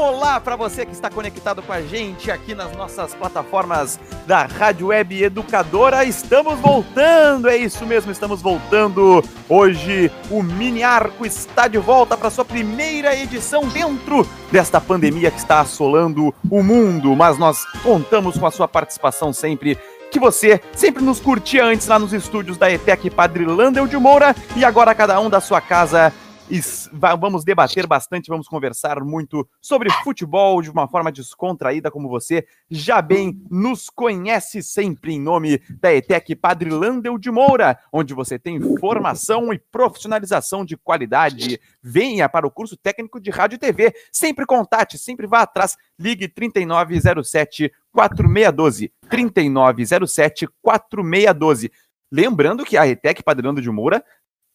Olá para você que está conectado com a gente aqui nas nossas plataformas da Rádio Web Educadora. Estamos voltando, é isso mesmo, estamos voltando. Hoje o Mini Arco está de volta para sua primeira edição dentro desta pandemia que está assolando o mundo, mas nós contamos com a sua participação sempre que você sempre nos curtia antes lá nos estúdios da ETEC Padre Landel de Moura e agora cada um da sua casa vamos debater bastante, vamos conversar muito sobre futebol de uma forma descontraída, como você já bem nos conhece sempre, em nome da ETEC Padre Landel de Moura, onde você tem formação e profissionalização de qualidade. Venha para o curso técnico de rádio e TV. Sempre contate, sempre vá atrás. Ligue 3907 4612. 3907 4612. Lembrando que a ETEC Padre Landel de Moura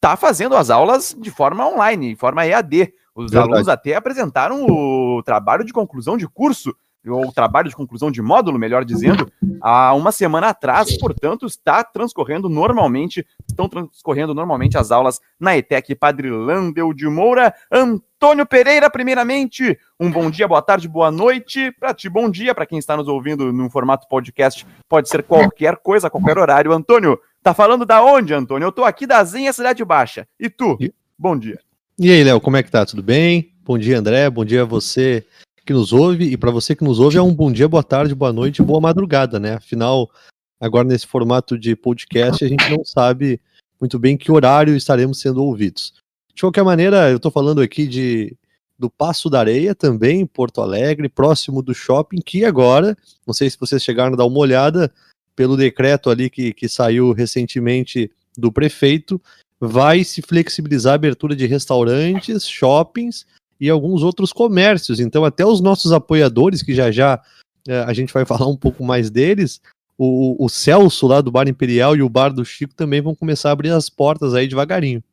está fazendo as aulas de forma online, de forma EAD. Os Verdade. alunos até apresentaram o trabalho de conclusão de curso, ou trabalho de conclusão de módulo, melhor dizendo, há uma semana atrás, portanto, está transcorrendo normalmente, estão transcorrendo normalmente as aulas na ETEC Padre Landel de Moura. Antônio Pereira, primeiramente, um bom dia, boa tarde, boa noite. Para ti, bom dia, para quem está nos ouvindo no formato podcast, pode ser qualquer coisa, qualquer horário. Antônio, Tá falando da onde, Antônio? Eu tô aqui da Zinha Cidade Baixa. E tu? E... Bom dia. E aí, Léo, como é que tá? Tudo bem? Bom dia, André. Bom dia a você que nos ouve. E para você que nos ouve, é um bom dia, boa tarde, boa noite, boa madrugada, né? Afinal, agora nesse formato de podcast, a gente não sabe muito bem que horário estaremos sendo ouvidos. De qualquer maneira, eu tô falando aqui de do Passo da Areia, também em Porto Alegre, próximo do shopping, que agora, não sei se vocês chegaram a dar uma olhada, pelo decreto ali que, que saiu recentemente do prefeito, vai se flexibilizar a abertura de restaurantes, shoppings e alguns outros comércios. Então, até os nossos apoiadores, que já já é, a gente vai falar um pouco mais deles, o, o Celso lá do Bar Imperial e o Bar do Chico também vão começar a abrir as portas aí devagarinho.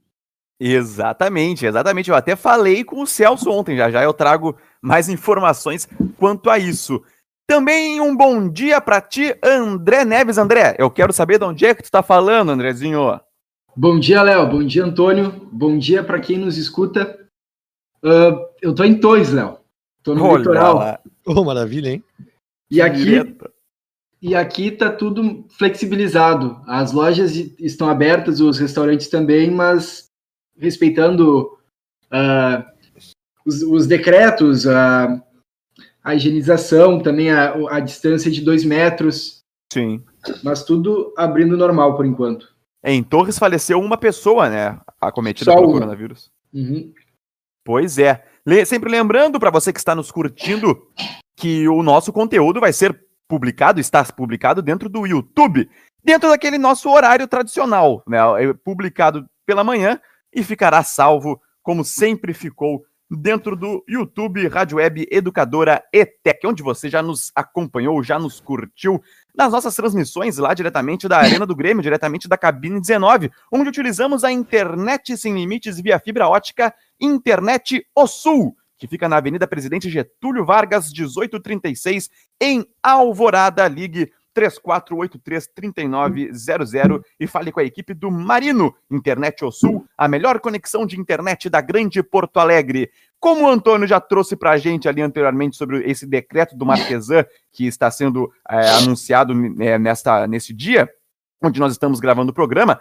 Exatamente, exatamente. Eu até falei com o Celso ontem, já já eu trago mais informações quanto a isso. Também um bom dia para ti, André Neves. André, eu quero saber de onde é que tu está falando, Andrezinho. Bom dia, Léo. Bom dia, Antônio. Bom dia para quem nos escuta. Uh, eu tô em Tois, Léo. Tô no Olha litoral. Lá. Oh, maravilha, hein? E aqui, e aqui tá tudo flexibilizado. As lojas estão abertas, os restaurantes também, mas respeitando uh, os, os, decretos, uh, a higienização, também a, a distância de dois metros. Sim. Mas tudo abrindo normal por enquanto. Em Torres faleceu uma pessoa, né? Acometida Só pelo coronavírus. Uhum. Pois é. Le sempre lembrando para você que está nos curtindo que o nosso conteúdo vai ser publicado, está publicado dentro do YouTube, dentro daquele nosso horário tradicional, né? É publicado pela manhã e ficará salvo como sempre ficou dentro do YouTube Rádio Web Educadora ETEC, onde você já nos acompanhou, já nos curtiu nas nossas transmissões lá diretamente da Arena do Grêmio, diretamente da cabine 19, onde utilizamos a internet sem limites via fibra ótica Internet O Sul, que fica na Avenida Presidente Getúlio Vargas, 1836, em Alvorada. Ligue 3483-3900 e fale com a equipe do Marino Internet O Sul, a melhor conexão de internet da grande Porto Alegre. Como o Antônio já trouxe para a gente ali anteriormente sobre esse decreto do Marquesan que está sendo é, anunciado é, nesta, nesse dia, onde nós estamos gravando o programa,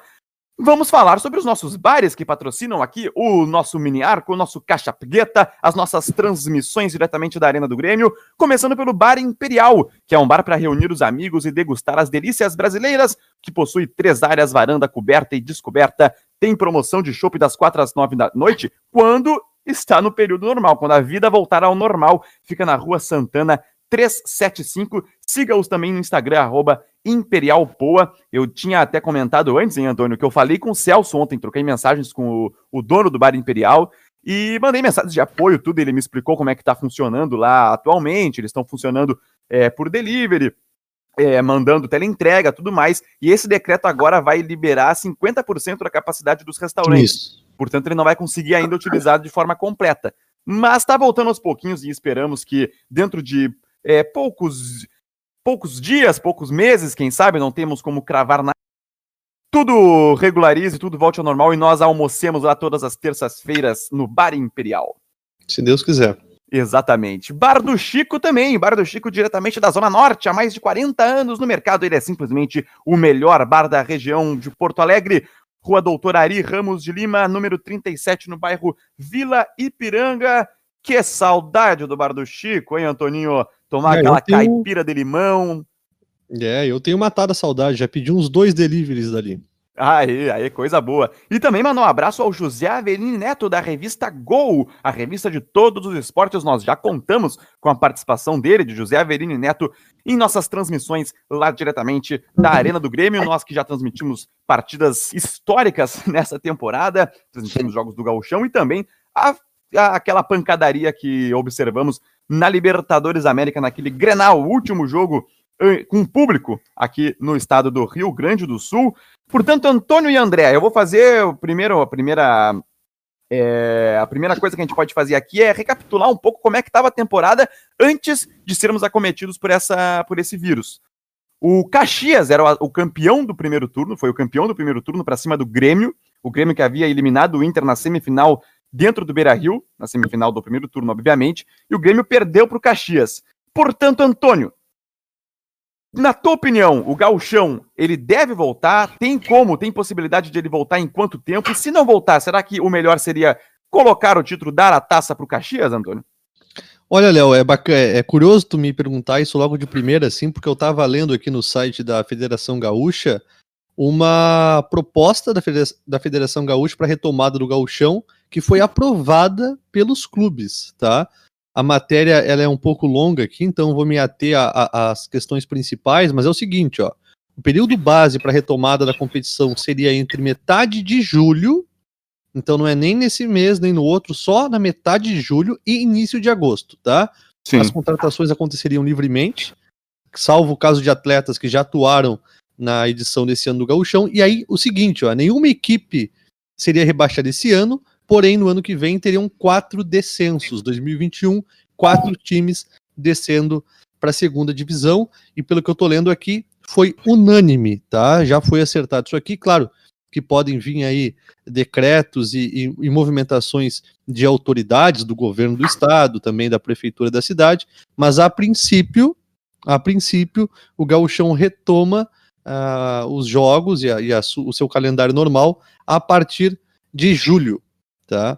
Vamos falar sobre os nossos bares que patrocinam aqui o nosso mini arco, o nosso caixa preta, as nossas transmissões diretamente da Arena do Grêmio, começando pelo Bar Imperial, que é um bar para reunir os amigos e degustar as delícias brasileiras, que possui três áreas, varanda coberta e descoberta, tem promoção de chopp das quatro às nove da noite, quando está no período normal, quando a vida voltar ao normal, fica na Rua Santana 375. Siga-os também no Instagram, arroba Imperial Poa. Eu tinha até comentado antes, hein, Antônio, que eu falei com o Celso ontem, troquei mensagens com o, o dono do Bar Imperial e mandei mensagens de apoio, tudo. Ele me explicou como é que está funcionando lá atualmente. Eles estão funcionando é, por delivery, é, mandando teleentrega, tudo mais. E esse decreto agora vai liberar 50% da capacidade dos restaurantes. Isso. Portanto, ele não vai conseguir ainda utilizar de forma completa. Mas está voltando aos pouquinhos e esperamos que dentro de é, poucos poucos dias, poucos meses, quem sabe, não temos como cravar nada. Tudo regularize, tudo volte ao normal e nós almocemos lá todas as terças-feiras no Bar Imperial. Se Deus quiser. Exatamente. Bar do Chico também. Bar do Chico, diretamente da Zona Norte, há mais de 40 anos no mercado. Ele é simplesmente o melhor bar da região de Porto Alegre. Rua Doutor Ari Ramos de Lima, número 37, no bairro Vila Ipiranga. Que saudade do Bar do Chico, hein, Antoninho? Tomar é, aquela tenho... caipira de limão. É, eu tenho matado a saudade. Já pedi uns dois deliveries dali. Aí, aí, coisa boa. E também mandar um abraço ao José Avelino Neto, da revista Gol, a revista de todos os esportes. Nós já contamos com a participação dele, de José Avelino Neto, em nossas transmissões lá diretamente da Arena do Grêmio. Nós que já transmitimos partidas históricas nessa temporada, transmitimos jogos do Gauchão e também a, a, aquela pancadaria que observamos na Libertadores América, naquele Grenal, último jogo com público aqui no estado do Rio Grande do Sul. Portanto, Antônio e André, eu vou fazer o primeiro, a primeira é, a primeira coisa que a gente pode fazer aqui é recapitular um pouco como é que estava a temporada antes de sermos acometidos por, essa, por esse vírus. O Caxias era o, o campeão do primeiro turno, foi o campeão do primeiro turno para cima do Grêmio, o Grêmio que havia eliminado o Inter na semifinal dentro do Beira-Rio, na semifinal do primeiro turno, obviamente, e o Grêmio perdeu para o Caxias. Portanto, Antônio, na tua opinião, o Gauchão, ele deve voltar? Tem como? Tem possibilidade de ele voltar em quanto tempo? E se não voltar, será que o melhor seria colocar o título, dar a taça para o Caxias, Antônio? Olha, Léo, é, bacana, é curioso tu me perguntar isso logo de primeira, assim, porque eu estava lendo aqui no site da Federação Gaúcha uma proposta da Federação Gaúcha para retomada do gauchão que foi aprovada pelos clubes, tá? A matéria ela é um pouco longa aqui, então vou me ater às questões principais, mas é o seguinte, ó. O período base para retomada da competição seria entre metade de julho, então não é nem nesse mês nem no outro, só na metade de julho e início de agosto, tá? Sim. As contratações aconteceriam livremente, salvo o caso de atletas que já atuaram na edição desse ano do Gauchão. E aí o seguinte, ó, nenhuma equipe seria rebaixada esse ano, Porém, no ano que vem teriam quatro descensos. 2021, quatro times descendo para a segunda divisão. E pelo que eu estou lendo aqui, foi unânime, tá? Já foi acertado isso aqui, claro que podem vir aí decretos e, e, e, movimentações de autoridades do governo do estado, também da prefeitura da cidade, mas a princípio, a princípio, o gauchão retoma uh, os jogos e, a, e a, o seu calendário normal a partir de julho tá?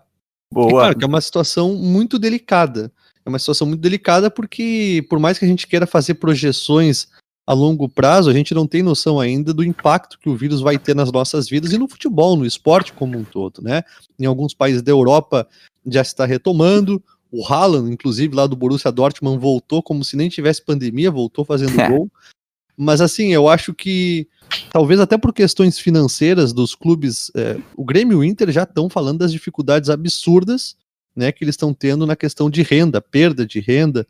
Boa. E, claro, que é uma situação muito delicada. É uma situação muito delicada porque, por mais que a gente queira fazer projeções a longo prazo, a gente não tem noção ainda do impacto que o vírus vai ter nas nossas vidas e no futebol, no esporte como um todo, né? Em alguns países da Europa já está retomando. O Haaland, inclusive, lá do Borussia Dortmund, voltou como se nem tivesse pandemia, voltou fazendo gol. Mas assim, eu acho que talvez até por questões financeiras dos clubes, é, o Grêmio e o Inter já estão falando das dificuldades absurdas né, que eles estão tendo na questão de renda, perda de renda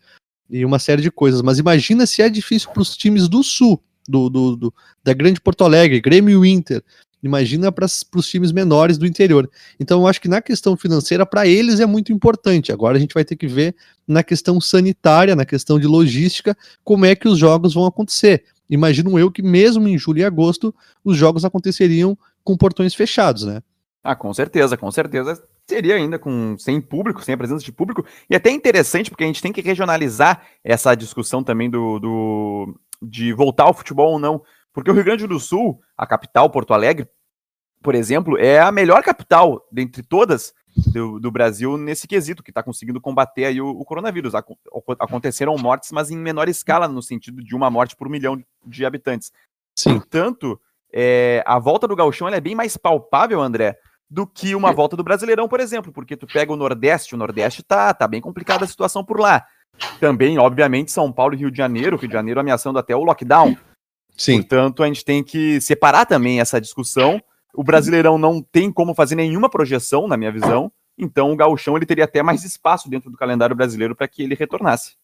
e uma série de coisas. Mas imagina se é difícil para os times do Sul, do, do, do, da Grande Porto Alegre, Grêmio e Inter. Imagina para os times menores do interior. Então, eu acho que na questão financeira, para eles é muito importante. Agora a gente vai ter que ver na questão sanitária, na questão de logística, como é que os jogos vão acontecer imagino eu que mesmo em julho e agosto os jogos aconteceriam com portões fechados, né? Ah, com certeza, com certeza. Seria ainda com sem público, sem a presença de público. E até interessante, porque a gente tem que regionalizar essa discussão também do, do de voltar ao futebol ou não. Porque o Rio Grande do Sul, a capital, Porto Alegre, por exemplo, é a melhor capital dentre todas do, do, Brasil nesse quesito, que está conseguindo combater aí o, o, coronavírus. Aconteceram mortes, mas em menor escala, no sentido de uma morte por um milhão de habitantes. Sim. Portanto, é, a volta do Gauchão é bem mais palpável, André, do que uma volta do Brasileirão, por exemplo, porque tu pega o Nordeste, o Nordeste tá, tá bem complicada a situação por lá. Também, obviamente, São Paulo e Rio de Janeiro, Rio de Janeiro ameaçando até o lockdown. Sim. Portanto, a gente tem que separar também essa discussão o Brasileirão não tem como fazer nenhuma projeção, na minha visão. Então o Gauchão ele teria até mais espaço dentro do calendário brasileiro para que ele retornasse.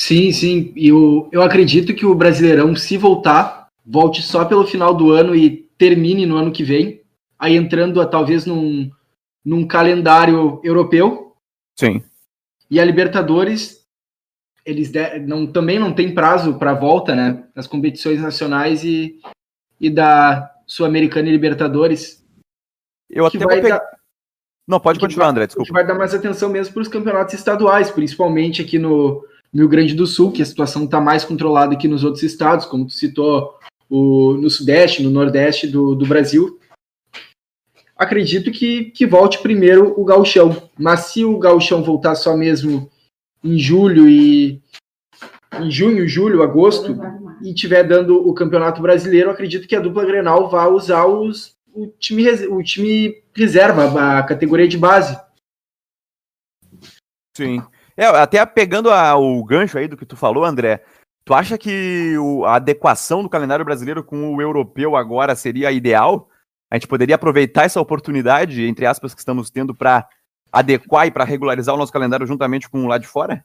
Sim, sim. E eu, eu acredito que o Brasileirão, se voltar, volte só pelo final do ano e termine no ano que vem, aí entrando a, talvez num, num calendário europeu. Sim. E a Libertadores, eles de, não, também não tem prazo para volta, né? Nas competições nacionais e, e da, Sul-Americana e Libertadores. Eu até vou pegar. Dar... Não, pode continuar, André, desculpa. A gente vai dar mais atenção mesmo para os campeonatos estaduais, principalmente aqui no, no Rio Grande do Sul, que a situação está mais controlada que nos outros estados, como tu citou, o, no Sudeste, no Nordeste do, do Brasil. Acredito que, que volte primeiro o gauchão, mas se o gauchão voltar só mesmo em julho e em junho, julho, agosto, e tiver dando o Campeonato Brasileiro, acredito que a dupla Grenal vai usar os, o, time, o time reserva, a categoria de base. Sim. É, até pegando a, o gancho aí do que tu falou, André, tu acha que o, a adequação do calendário brasileiro com o europeu agora seria ideal? A gente poderia aproveitar essa oportunidade, entre aspas, que estamos tendo para adequar e para regularizar o nosso calendário juntamente com o lá de fora?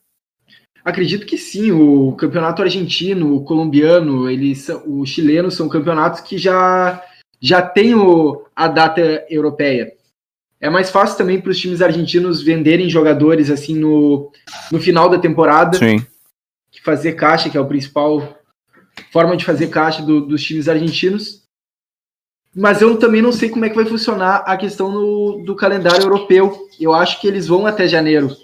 Acredito que sim. O campeonato argentino, o colombiano, eles, o chileno são campeonatos que já já tem o, a data europeia. É mais fácil também para os times argentinos venderem jogadores assim no, no final da temporada. Sim. Que fazer caixa, que é a principal forma de fazer caixa do, dos times argentinos. Mas eu também não sei como é que vai funcionar a questão no, do calendário europeu. Eu acho que eles vão até janeiro,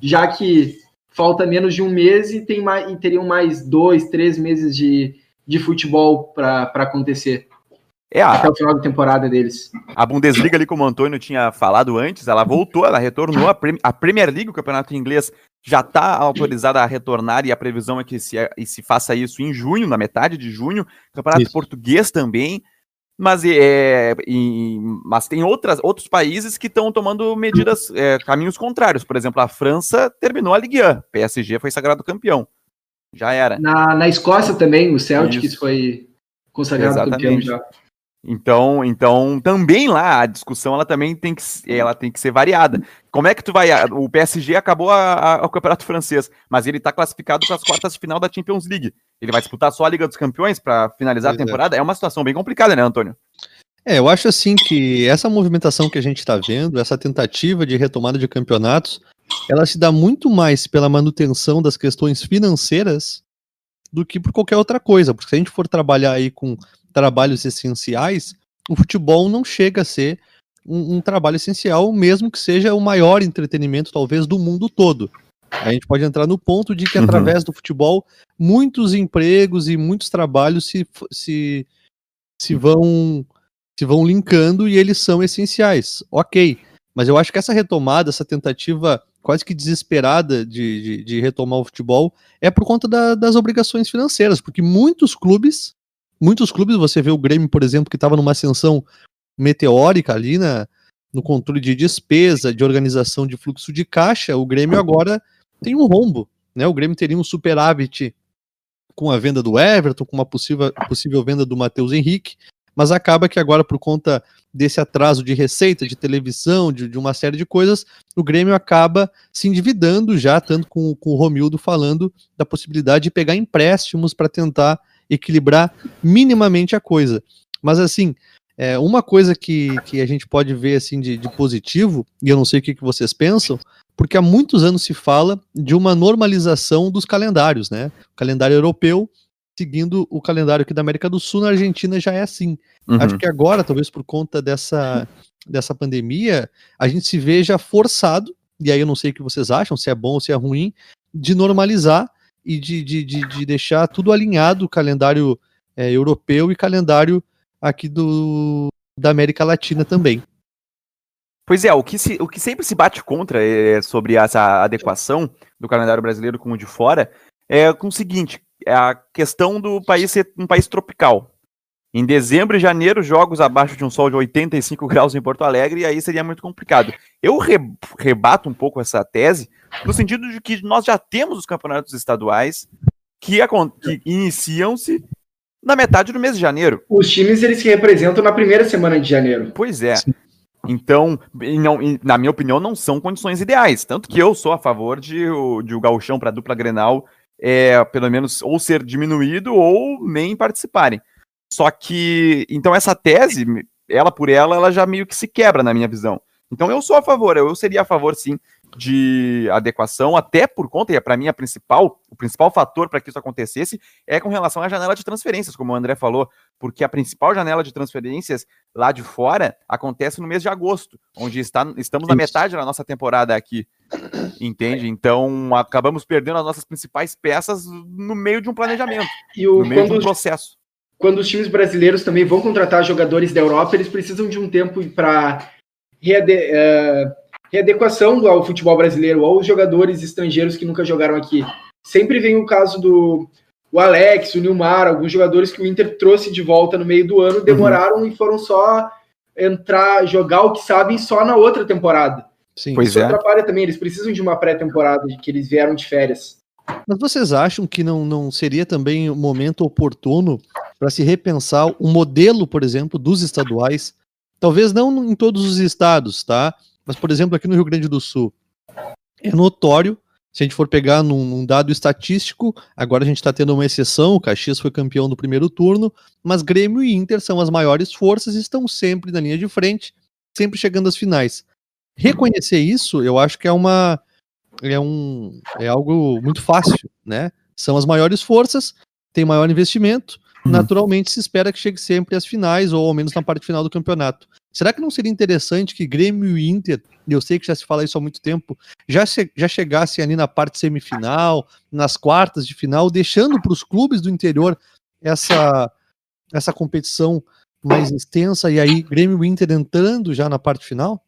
já que falta menos de um mês e, tem mais, e teriam mais dois, três meses de, de futebol para acontecer. É a, Até o final da temporada deles. A Bundesliga, ali como o Antônio tinha falado antes, ela voltou, ela retornou. A, a Premier League, o campeonato inglês, já está autorizada a retornar e a previsão é que se, se faça isso em junho, na metade de junho. O campeonato isso. português também. Mas, é, e, mas tem outras, outros países que estão tomando medidas, é, caminhos contrários. Por exemplo, a França terminou a Ligue 1. PSG foi sagrado campeão. Já era. Na, na Escócia também, o Celtics foi consagrado Exatamente. campeão já. Então, então também lá a discussão ela também tem que, ela tem que ser variada. Como é que tu vai? O PSG acabou a, a, o campeonato francês, mas ele está classificado para as quartas de final da Champions League. Ele vai disputar só a Liga dos Campeões para finalizar a temporada. É uma situação bem complicada, né, Antônio? É, eu acho assim que essa movimentação que a gente está vendo, essa tentativa de retomada de campeonatos, ela se dá muito mais pela manutenção das questões financeiras do que por qualquer outra coisa. Porque se a gente for trabalhar aí com trabalhos essenciais, o futebol não chega a ser um, um, trabalho essencial, mesmo que seja o maior entretenimento, talvez, do mundo todo. A gente pode entrar no ponto de que, uhum. através do futebol, muitos empregos e muitos trabalhos se, se, se, vão, se vão linkando e eles são essenciais. Ok. Mas eu acho que essa retomada, essa tentativa quase que desesperada de, de, de retomar o futebol é por conta da, das obrigações financeiras, porque muitos clubes muitos clubes, você vê o Grêmio, por exemplo, que estava numa ascensão meteórica ali na, no controle de despesa, de organização de fluxo de caixa, o Grêmio agora tem um rombo. Né? O Grêmio teria um superávit com a venda do Everton, com uma possível, possível venda do Matheus Henrique, mas acaba que agora, por conta desse atraso de receita, de televisão, de, de uma série de coisas, o Grêmio acaba se endividando já, tanto com, com o Romildo falando da possibilidade de pegar empréstimos para tentar equilibrar minimamente a coisa. Mas assim, é, uma coisa que, que a gente pode ver assim de, de positivo, e eu não sei o que, que vocês pensam, porque há muitos anos se fala de uma normalização dos calendários, né? O calendário europeu seguindo o calendário aqui da América do Sul, na Argentina já é assim. Uhum. Acho que agora, talvez por conta dessa, dessa pandemia, a gente se veja forçado, e aí eu não sei o que vocês acham, se é bom ou se é ruim, de normalizar e de, de, de, de deixar tudo alinhado, calendário é, europeu e calendário aqui do, da América Latina também. Pois é, o que, se, o que sempre se bate contra é, sobre essa adequação do calendário brasileiro com o de fora é com o seguinte: é a questão do país ser um país tropical. Em dezembro e janeiro, jogos abaixo de um sol de 85 graus em Porto Alegre, e aí seria muito complicado. Eu re, rebato um pouco essa tese, no sentido de que nós já temos os campeonatos estaduais que, que iniciam-se na metade do mês de janeiro. Os times eles se representam na primeira semana de janeiro. Pois é. Sim. Então, não, na minha opinião, não são condições ideais. Tanto que eu sou a favor de, de o gauchão para a dupla Grenal, é, pelo menos, ou ser diminuído ou nem participarem. Só que, então essa tese, ela por ela, ela já meio que se quebra na minha visão. Então eu sou a favor, eu seria a favor sim de adequação, até por conta, e é para mim a principal, o principal fator para que isso acontecesse é com relação à janela de transferências, como o André falou, porque a principal janela de transferências lá de fora acontece no mês de agosto, onde está, estamos na metade da nossa temporada aqui. Entende? Então acabamos perdendo as nossas principais peças no meio de um planejamento, o, no meio de um processo. Quando os times brasileiros também vão contratar jogadores da Europa, eles precisam de um tempo para readequação ao futebol brasileiro, aos jogadores estrangeiros que nunca jogaram aqui. Sempre vem o caso do o Alex, o Nilmar, alguns jogadores que o Inter trouxe de volta no meio do ano, demoraram uhum. e foram só entrar, jogar o que sabem só na outra temporada. Sim, pois Isso é. atrapalha também, eles precisam de uma pré-temporada, que eles vieram de férias. Mas vocês acham que não, não seria também o um momento oportuno para se repensar o modelo, por exemplo, dos estaduais? Talvez não em todos os estados, tá? Mas, por exemplo, aqui no Rio Grande do Sul, é notório, se a gente for pegar num, num dado estatístico, agora a gente está tendo uma exceção, o Caxias foi campeão do primeiro turno, mas Grêmio e Inter são as maiores forças e estão sempre na linha de frente, sempre chegando às finais. Reconhecer isso, eu acho que é uma é um é algo muito fácil, né? São as maiores forças, tem maior investimento, uhum. naturalmente se espera que chegue sempre às finais ou ao menos na parte final do campeonato. Será que não seria interessante que Grêmio e Inter, eu sei que já se fala isso há muito tempo, já, já chegassem ali na parte semifinal, nas quartas de final, deixando para os clubes do interior essa, essa competição mais extensa e aí Grêmio e Inter entrando já na parte final?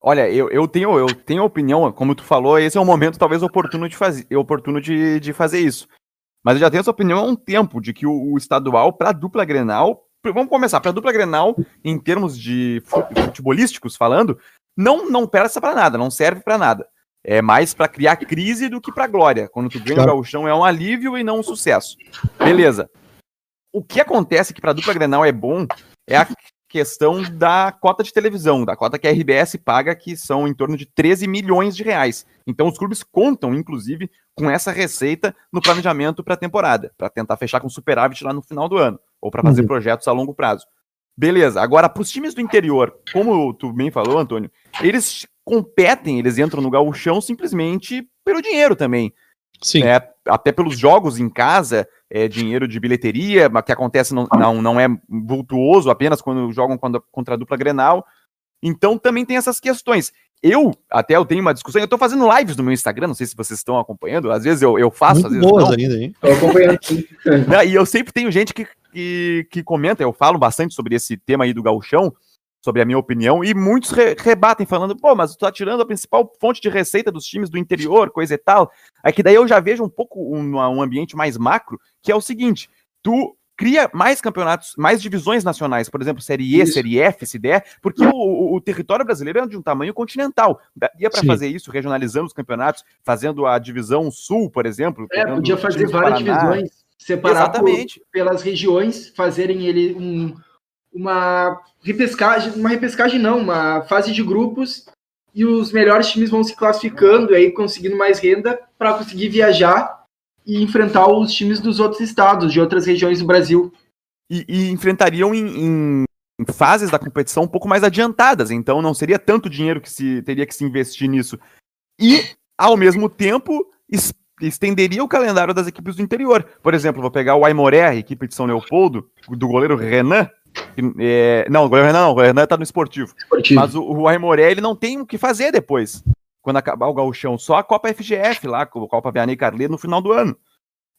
Olha, eu, eu tenho eu tenho opinião, como tu falou, esse é um momento talvez oportuno de fazer, oportuno de, de fazer isso. Mas eu já tenho essa opinião há um tempo de que o, o estadual para dupla Grenal, vamos começar para dupla Grenal em termos de futebolísticos falando, não não presta para nada, não serve para nada. É mais para criar crise do que para glória. Quando tu ganha o gauchão é um alívio e não um sucesso. Beleza. O que acontece que para dupla Grenal é bom é a questão da cota de televisão, da cota que a RBS paga, que são em torno de 13 milhões de reais. Então os clubes contam, inclusive, com essa receita no planejamento para a temporada, para tentar fechar com superávit lá no final do ano, ou para fazer uhum. projetos a longo prazo. Beleza, agora para os times do interior, como tu bem falou, Antônio, eles competem, eles entram no gauchão simplesmente pelo dinheiro também. Sim. Né? Até pelos jogos em casa, é, dinheiro de bilheteria, que acontece não, não, não é vultuoso apenas quando jogam contra a dupla Grenal. Então também tem essas questões. Eu, até eu tenho uma discussão, eu tô fazendo lives no meu Instagram, não sei se vocês estão acompanhando, às vezes eu, eu faço, Muito às vezes boas não. ainda, hein? Tô acompanhando e eu sempre tenho gente que, que, que comenta, eu falo bastante sobre esse tema aí do gauchão, sobre a minha opinião, e muitos re rebatem, falando, pô, mas tu tá tirando a principal fonte de receita dos times do interior, coisa e tal. É que daí eu já vejo um pouco um, um ambiente mais macro, que é o seguinte: tu cria mais campeonatos, mais divisões nacionais, por exemplo, Série E, isso. Série F, se der, porque o, o, o, território brasileiro é de um tamanho continental. Daria para fazer isso, regionalizando os campeonatos, fazendo a divisão sul, por exemplo. É, podia fazer várias divisões, separar por, pelas regiões, fazerem ele um uma repescagem, uma repescagem não, uma fase de grupos e os melhores times vão se classificando aí conseguindo mais renda para conseguir viajar e enfrentar os times dos outros estados, de outras regiões do Brasil. E, e enfrentariam em, em, em, fases da competição um pouco mais adiantadas, então não seria tanto dinheiro que se teria que se investir nisso. E, ao mesmo tempo, estenderia o calendário das equipes do interior. Por exemplo, vou pegar o Aimoré, equipe de São Leopoldo, do goleiro Renan, é, não, o goleiro Renan não, o Renan tá no esportivo. esportivo. Mas o, o Aimoré, ele não tem o que fazer depois, quando acabar o gauchão. Só a Copa FGF lá, a Copa Vianney Carleiro no final do ano.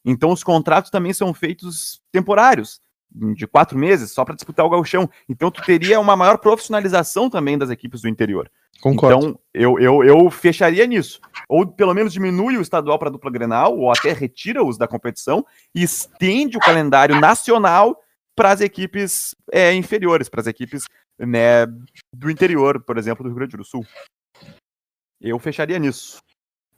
Então os contratos também são feitos temporários, de quatro meses, só para disputar o gauchão. Então tu teria uma maior profissionalização também das equipes do interior. Concordo. Então eu, eu, eu fecharia nisso. Ou pelo menos diminui o estadual para dupla Grenal, ou até retira-os da competição e estende o calendário nacional para as equipes é, inferiores, para as equipes né, do interior, por exemplo, do Rio Grande do Sul. Eu fecharia nisso.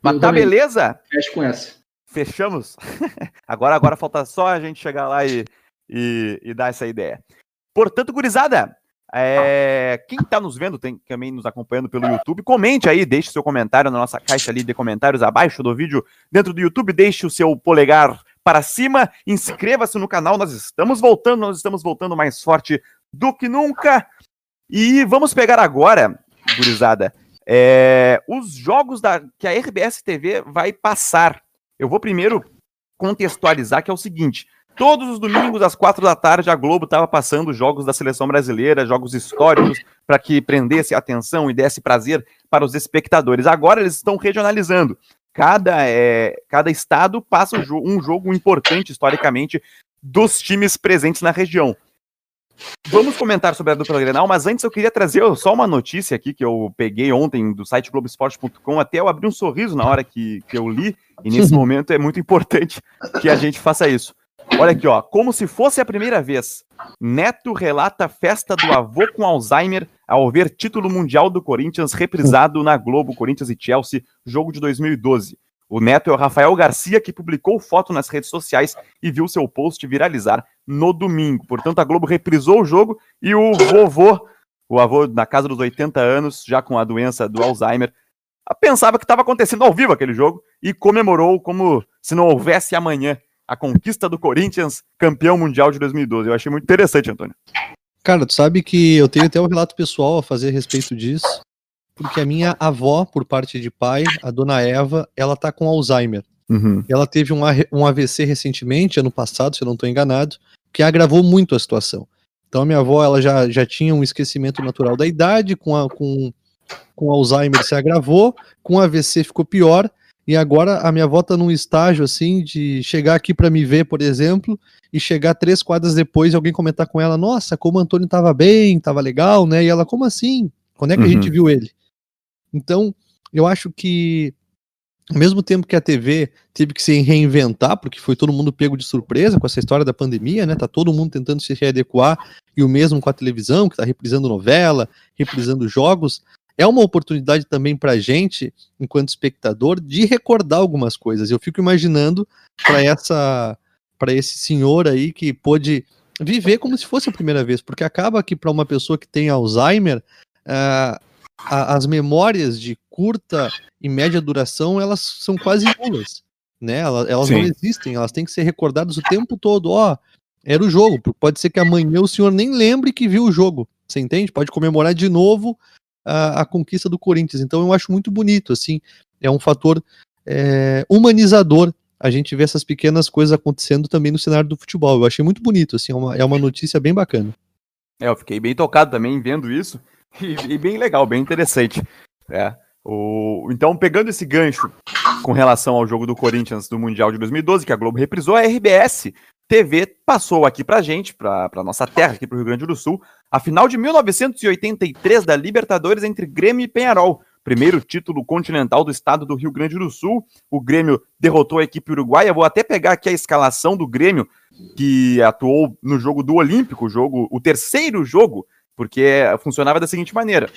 Mas Eu tá também. beleza? Fecho com essa. Fechamos? agora, agora falta só a gente chegar lá e, e, e dar essa ideia. Portanto, gurizada, é, quem está nos vendo, tem também nos acompanhando pelo YouTube, comente aí, deixe seu comentário na nossa caixa ali de comentários abaixo do vídeo dentro do YouTube, deixe o seu polegar para cima. Inscreva-se no canal, nós estamos voltando, nós estamos voltando mais forte do que nunca. E vamos pegar agora, gurizada, É, os jogos da, que a RBS TV vai passar. Eu vou primeiro contextualizar que é o seguinte: todos os domingos às quatro da tarde a Globo estava passando jogos da seleção brasileira, jogos históricos para que prendesse atenção e desse prazer para os espectadores. Agora eles estão regionalizando. Cada, é, cada estado passa um jogo, um jogo importante historicamente dos times presentes na região. Vamos comentar sobre a dupla Grenal, mas antes eu queria trazer só uma notícia aqui que eu peguei ontem do site Globoesporte.com. Até eu abri um sorriso na hora que, que eu li, e nesse momento é muito importante que a gente faça isso. Olha aqui, ó. Como se fosse a primeira vez. Neto relata festa do avô com Alzheimer ao ver título mundial do Corinthians reprisado na Globo, Corinthians e Chelsea, jogo de 2012. O neto é o Rafael Garcia, que publicou foto nas redes sociais e viu seu post viralizar no domingo. Portanto, a Globo reprisou o jogo e o vovô, o avô na casa dos 80 anos, já com a doença do Alzheimer, pensava que estava acontecendo ao vivo aquele jogo e comemorou como se não houvesse amanhã a conquista do Corinthians, campeão mundial de 2012. Eu achei muito interessante, Antônio. Cara, tu sabe que eu tenho até um relato pessoal a fazer a respeito disso porque a minha avó, por parte de pai, a dona Eva, ela tá com Alzheimer. Uhum. Ela teve um, um AVC recentemente, ano passado, se eu não estou enganado, que agravou muito a situação. Então a minha avó ela já, já tinha um esquecimento natural da idade, com, a, com, com Alzheimer se agravou, com AVC ficou pior, e agora a minha avó está num estágio assim de chegar aqui para me ver, por exemplo, e chegar três quadras depois e alguém comentar com ela: Nossa, como o Antônio estava bem, estava legal, né? E ela, como assim? Quando é que uhum. a gente viu ele? Então, eu acho que ao mesmo tempo que a TV teve que se reinventar, porque foi todo mundo pego de surpresa com essa história da pandemia, né? Tá todo mundo tentando se readequar, e o mesmo com a televisão, que tá reprisando novela, reprisando jogos. É uma oportunidade também pra gente, enquanto espectador, de recordar algumas coisas. Eu fico imaginando para essa para esse senhor aí que pôde viver como se fosse a primeira vez, porque acaba que para uma pessoa que tem Alzheimer, uh, a, as memórias de curta e média duração, elas são quase nulas, né? Elas, elas não existem, elas têm que ser recordadas o tempo todo. Ó, era o jogo, pode ser que amanhã o senhor nem lembre que viu o jogo, você entende? Pode comemorar de novo a, a conquista do Corinthians. Então eu acho muito bonito, assim, é um fator é, humanizador a gente ver essas pequenas coisas acontecendo também no cenário do futebol. Eu achei muito bonito, assim, é uma, é uma notícia bem bacana. É, eu fiquei bem tocado também vendo isso. E, e, bem legal, bem interessante. É. O, então, pegando esse gancho com relação ao jogo do Corinthians do Mundial de 2012, que a Globo reprisou, a RBS TV passou aqui pra gente, pra, pra nossa terra, aqui pro Rio Grande do Sul, a final de 1983 da Libertadores entre Grêmio e Penharol. Primeiro título continental do estado do Rio Grande do Sul. O Grêmio derrotou a equipe uruguaia. Vou até pegar aqui a escalação do Grêmio, que atuou no jogo do Olímpico, jogo, o terceiro jogo porque funcionava da seguinte maneira.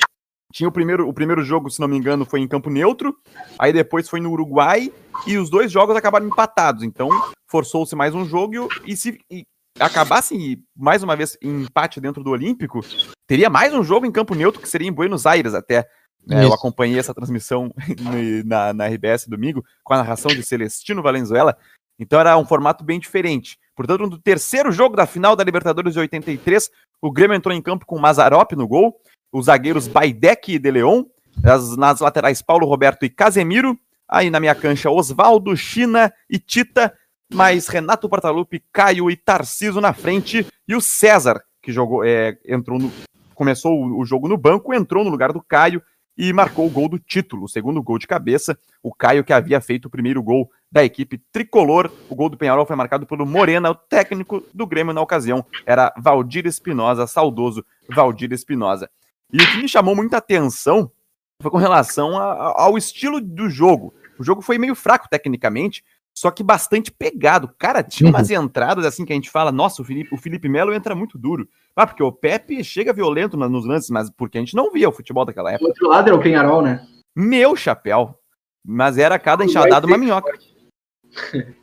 Tinha o primeiro, o primeiro jogo, se não me engano, foi em campo neutro, aí depois foi no Uruguai, e os dois jogos acabaram empatados. Então, forçou-se mais um jogo, e se e acabasse mais uma vez em empate dentro do Olímpico, teria mais um jogo em campo neutro, que seria em Buenos Aires até. É, eu acompanhei essa transmissão na, na RBS domingo, com a narração de Celestino Valenzuela. Então era um formato bem diferente. Portanto, no terceiro jogo da final da Libertadores de 83, o Grêmio entrou em campo com Mazarop no gol, os zagueiros Baidec e De Leon, as, nas laterais Paulo Roberto e Casemiro, aí na minha cancha Oswaldo, China e Tita, mais Renato Portaluppi, Caio e Tarciso na frente, e o César, que jogou, é, entrou no, começou o, o jogo no banco, entrou no lugar do Caio e marcou o gol do título, o segundo gol de cabeça. O Caio que havia feito o primeiro gol da equipe tricolor. O gol do Penharol foi marcado pelo Morena, o técnico do Grêmio na ocasião. Era Valdir Espinosa, saudoso Valdir Espinosa. E o que me chamou muita atenção foi com relação a, ao estilo do jogo. O jogo foi meio fraco tecnicamente, só que bastante pegado. Cara, tinha umas uhum. entradas assim que a gente fala, nossa, o Felipe, o Felipe Melo entra muito duro. Ah, porque o Pepe chega violento nos lances, mas porque a gente não via o futebol daquela época. O outro lado era o Penharol, né? Meu chapéu. Mas era cada enxadada uma minhoca.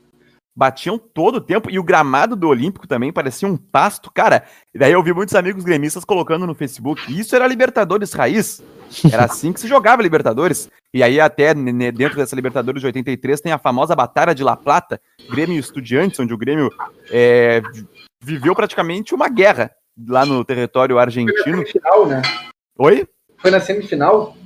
Batiam todo o tempo. E o gramado do Olímpico também parecia um pasto. Cara, daí eu vi muitos amigos gremistas colocando no Facebook. Isso era Libertadores raiz. Era assim que se jogava Libertadores. E aí, até dentro dessa Libertadores de 83, tem a famosa Batalha de La Plata, Grêmio e Estudiantes, onde o Grêmio é, viveu praticamente uma guerra lá no território argentino. Foi na semifinal, né? Oi? Foi na semifinal?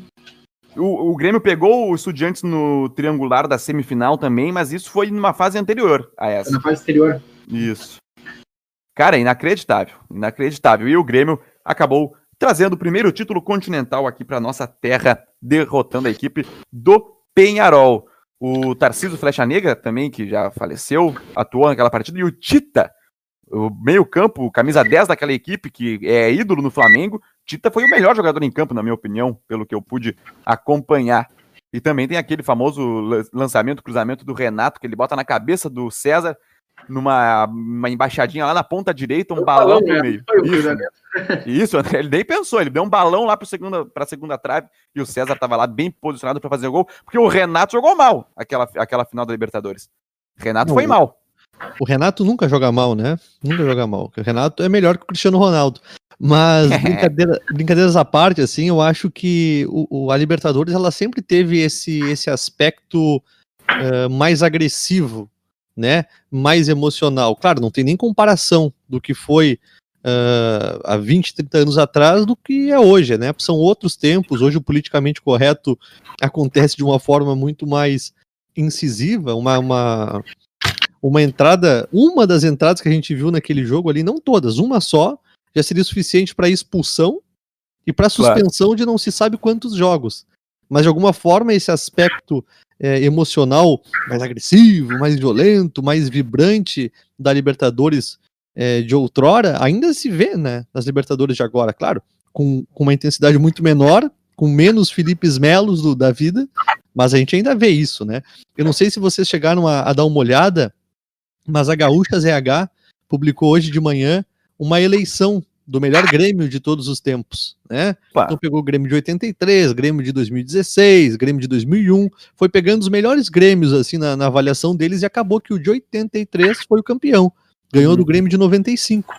O, o Grêmio pegou o Estudiantes no triangular da semifinal também, mas isso foi numa fase anterior a essa. Na fase anterior. Isso. Cara, inacreditável, inacreditável. E o Grêmio acabou trazendo o primeiro título continental aqui para nossa terra, derrotando a equipe do Penharol. O Tarcísio Flecha Negra também, que já faleceu, atuou naquela partida, e o Tita, o meio-campo, camisa 10 daquela equipe, que é ídolo no Flamengo. Tita foi o melhor jogador em campo, na minha opinião, pelo que eu pude acompanhar. E também tem aquele famoso lançamento, cruzamento do Renato, que ele bota na cabeça do César numa uma embaixadinha lá na ponta direita, um balão, balão pro né? meio. Isso, isso, André, ele nem pensou, ele deu um balão lá para segunda, a segunda trave e o César tava lá bem posicionado para fazer o gol, porque o Renato jogou mal aquela, aquela final da Libertadores. Renato Não, foi mal. O Renato nunca joga mal, né? Nunca joga mal. O Renato é melhor que o Cristiano Ronaldo. Mas brincadeira, brincadeiras à parte, assim, eu acho que o, o, a Libertadores ela sempre teve esse, esse aspecto uh, mais agressivo né, mais emocional. Claro, não tem nem comparação do que foi uh, há 20, 30 anos atrás do que é hoje, né? São outros tempos. Hoje o politicamente correto acontece de uma forma muito mais incisiva, uma, uma, uma entrada, uma das entradas que a gente viu naquele jogo ali, não todas, uma só, já seria suficiente para expulsão e para suspensão claro. de não se sabe quantos jogos. Mas de alguma forma esse aspecto é, emocional mais agressivo, mais violento, mais vibrante da Libertadores é, de outrora, ainda se vê, né, nas Libertadores de agora, claro, com, com uma intensidade muito menor, com menos Felipe Melos do, da vida, mas a gente ainda vê isso, né? Eu não sei se vocês chegaram a, a dar uma olhada, mas a Gaúcha ZH publicou hoje de manhã uma eleição do melhor Grêmio de todos os tempos, né? Então pegou o Grêmio de 83, Grêmio de 2016, Grêmio de 2001, foi pegando os melhores Grêmios assim na, na avaliação deles e acabou que o de 83 foi o campeão. Ganhou uhum. do Grêmio de 95.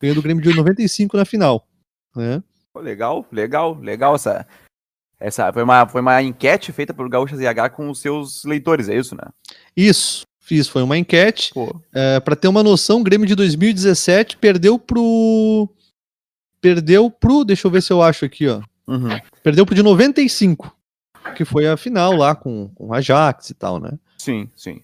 Ganhou do Grêmio de 95 na final, né? Legal, legal, legal essa essa foi uma, foi uma enquete feita por Gaúcha ZH com os seus leitores, é isso, né? Isso, Fiz, foi uma enquete. É, para ter uma noção, o Grêmio de 2017 perdeu pro. Perdeu pro. Deixa eu ver se eu acho aqui, ó. Uhum. Perdeu pro de 95. Que foi a final lá com, com o Ajax e tal, né? Sim, sim.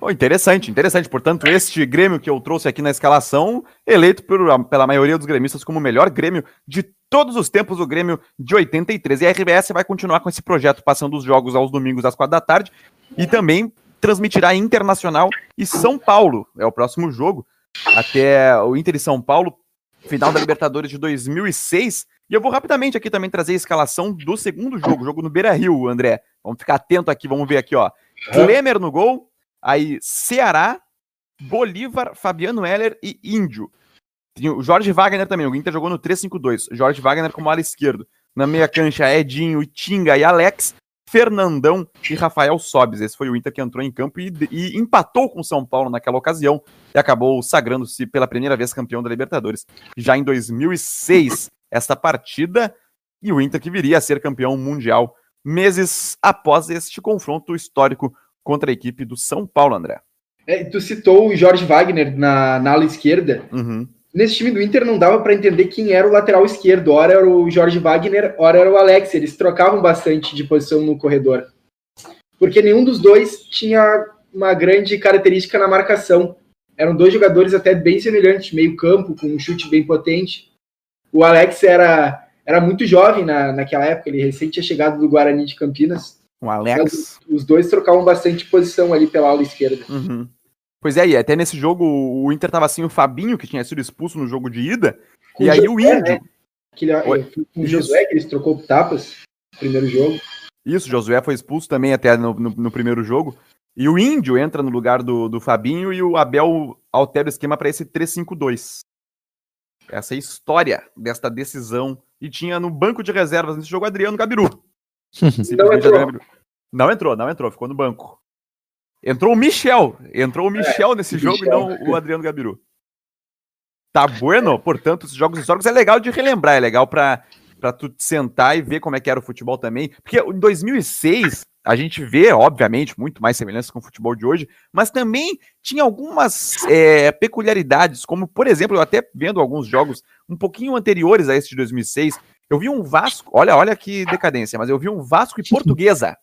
Oh, interessante, interessante. Portanto, este Grêmio que eu trouxe aqui na escalação, eleito por, pela maioria dos gremistas como o melhor Grêmio de todos os tempos, o Grêmio de 83. E a RBS vai continuar com esse projeto, passando os jogos aos domingos às quatro da tarde. E também transmitirá Internacional e São Paulo. É o próximo jogo. Até o Inter e São Paulo, final da Libertadores de 2006. E eu vou rapidamente aqui também trazer a escalação do segundo jogo, jogo no Beira Rio, André. Vamos ficar atento aqui, vamos ver aqui, ó. Klemer no gol, aí Ceará, Bolívar, Fabiano Heller e Índio. Tem o Jorge Wagner também, o Inter jogou no 3-5-2. Jorge Wagner como ala esquerdo. Na meia cancha, Edinho, Tinga e Alex. Fernandão e Rafael Sobes. Esse foi o Inter que entrou em campo e, e empatou com o São Paulo naquela ocasião e acabou sagrando-se pela primeira vez campeão da Libertadores. Já em 2006, essa partida e o Inter que viria a ser campeão mundial meses após este confronto histórico contra a equipe do São Paulo, André. É, tu citou o Jorge Wagner na, na ala esquerda. Uhum nesse time do Inter não dava para entender quem era o lateral esquerdo. Ora era o Jorge Wagner, ora era o Alex. Eles trocavam bastante de posição no corredor. Porque nenhum dos dois tinha uma grande característica na marcação. Eram dois jogadores até bem semelhantes, meio campo, com um chute bem potente. O Alex era, era muito jovem na, naquela época, ele recém tinha chegado do Guarani de Campinas. O Alex. Os, os dois trocavam bastante posição ali pela ala esquerda. Uhum. Pois é, e até nesse jogo o Inter tava assim, o Fabinho, que tinha sido expulso no jogo de ida, com e aí o Índio. Né? Aquele, o Josué, que eles trocou tapas no primeiro jogo. Isso, o Josué foi expulso também até no, no, no, primeiro jogo. E o Índio entra no lugar do, do Fabinho e o Abel altera o esquema para esse 3-5-2. Essa é a história desta decisão. E tinha no banco de reservas nesse jogo Adriano Gabiru. não, entrou. não entrou, não entrou, ficou no banco. Entrou o Michel. Entrou o Michel é, nesse jogo Michel. e não o Adriano Gabiru. Tá bueno? Portanto, esses jogos históricos é legal de relembrar, é legal para para tu sentar e ver como é que era o futebol também. Porque em 2006 a gente vê, obviamente, muito mais semelhanças com o futebol de hoje, mas também tinha algumas é, peculiaridades, como, por exemplo, eu até vendo alguns jogos um pouquinho anteriores a esse de 2006, Eu vi um Vasco, olha, olha que decadência, mas eu vi um Vasco e Portuguesa.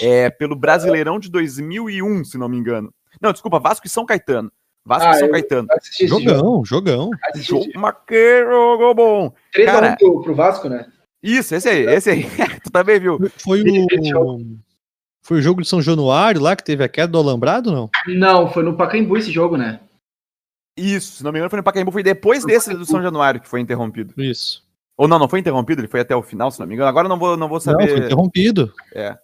É, pelo Brasileirão de 2001, se não me engano. Não, desculpa, Vasco e São Caetano. Vasco ah, e São Caetano. Jogão, jogão. Jogo, que jogo bom. 3 Cara, a 1 pro, pro Vasco, né? Isso, esse aí, esse aí. tu também viu. Foi o. Foi o jogo de São Januário lá que teve a queda do Alambrado, não? Não, foi no Pacaembu esse jogo, né? Isso, se não me engano, foi no Pacaembu, foi depois no desse Pacaembu. do São Januário que foi interrompido. Isso. Ou não, não foi interrompido, ele foi até o final, se não me engano. Agora não vou, não vou saber. Não, foi interrompido. É.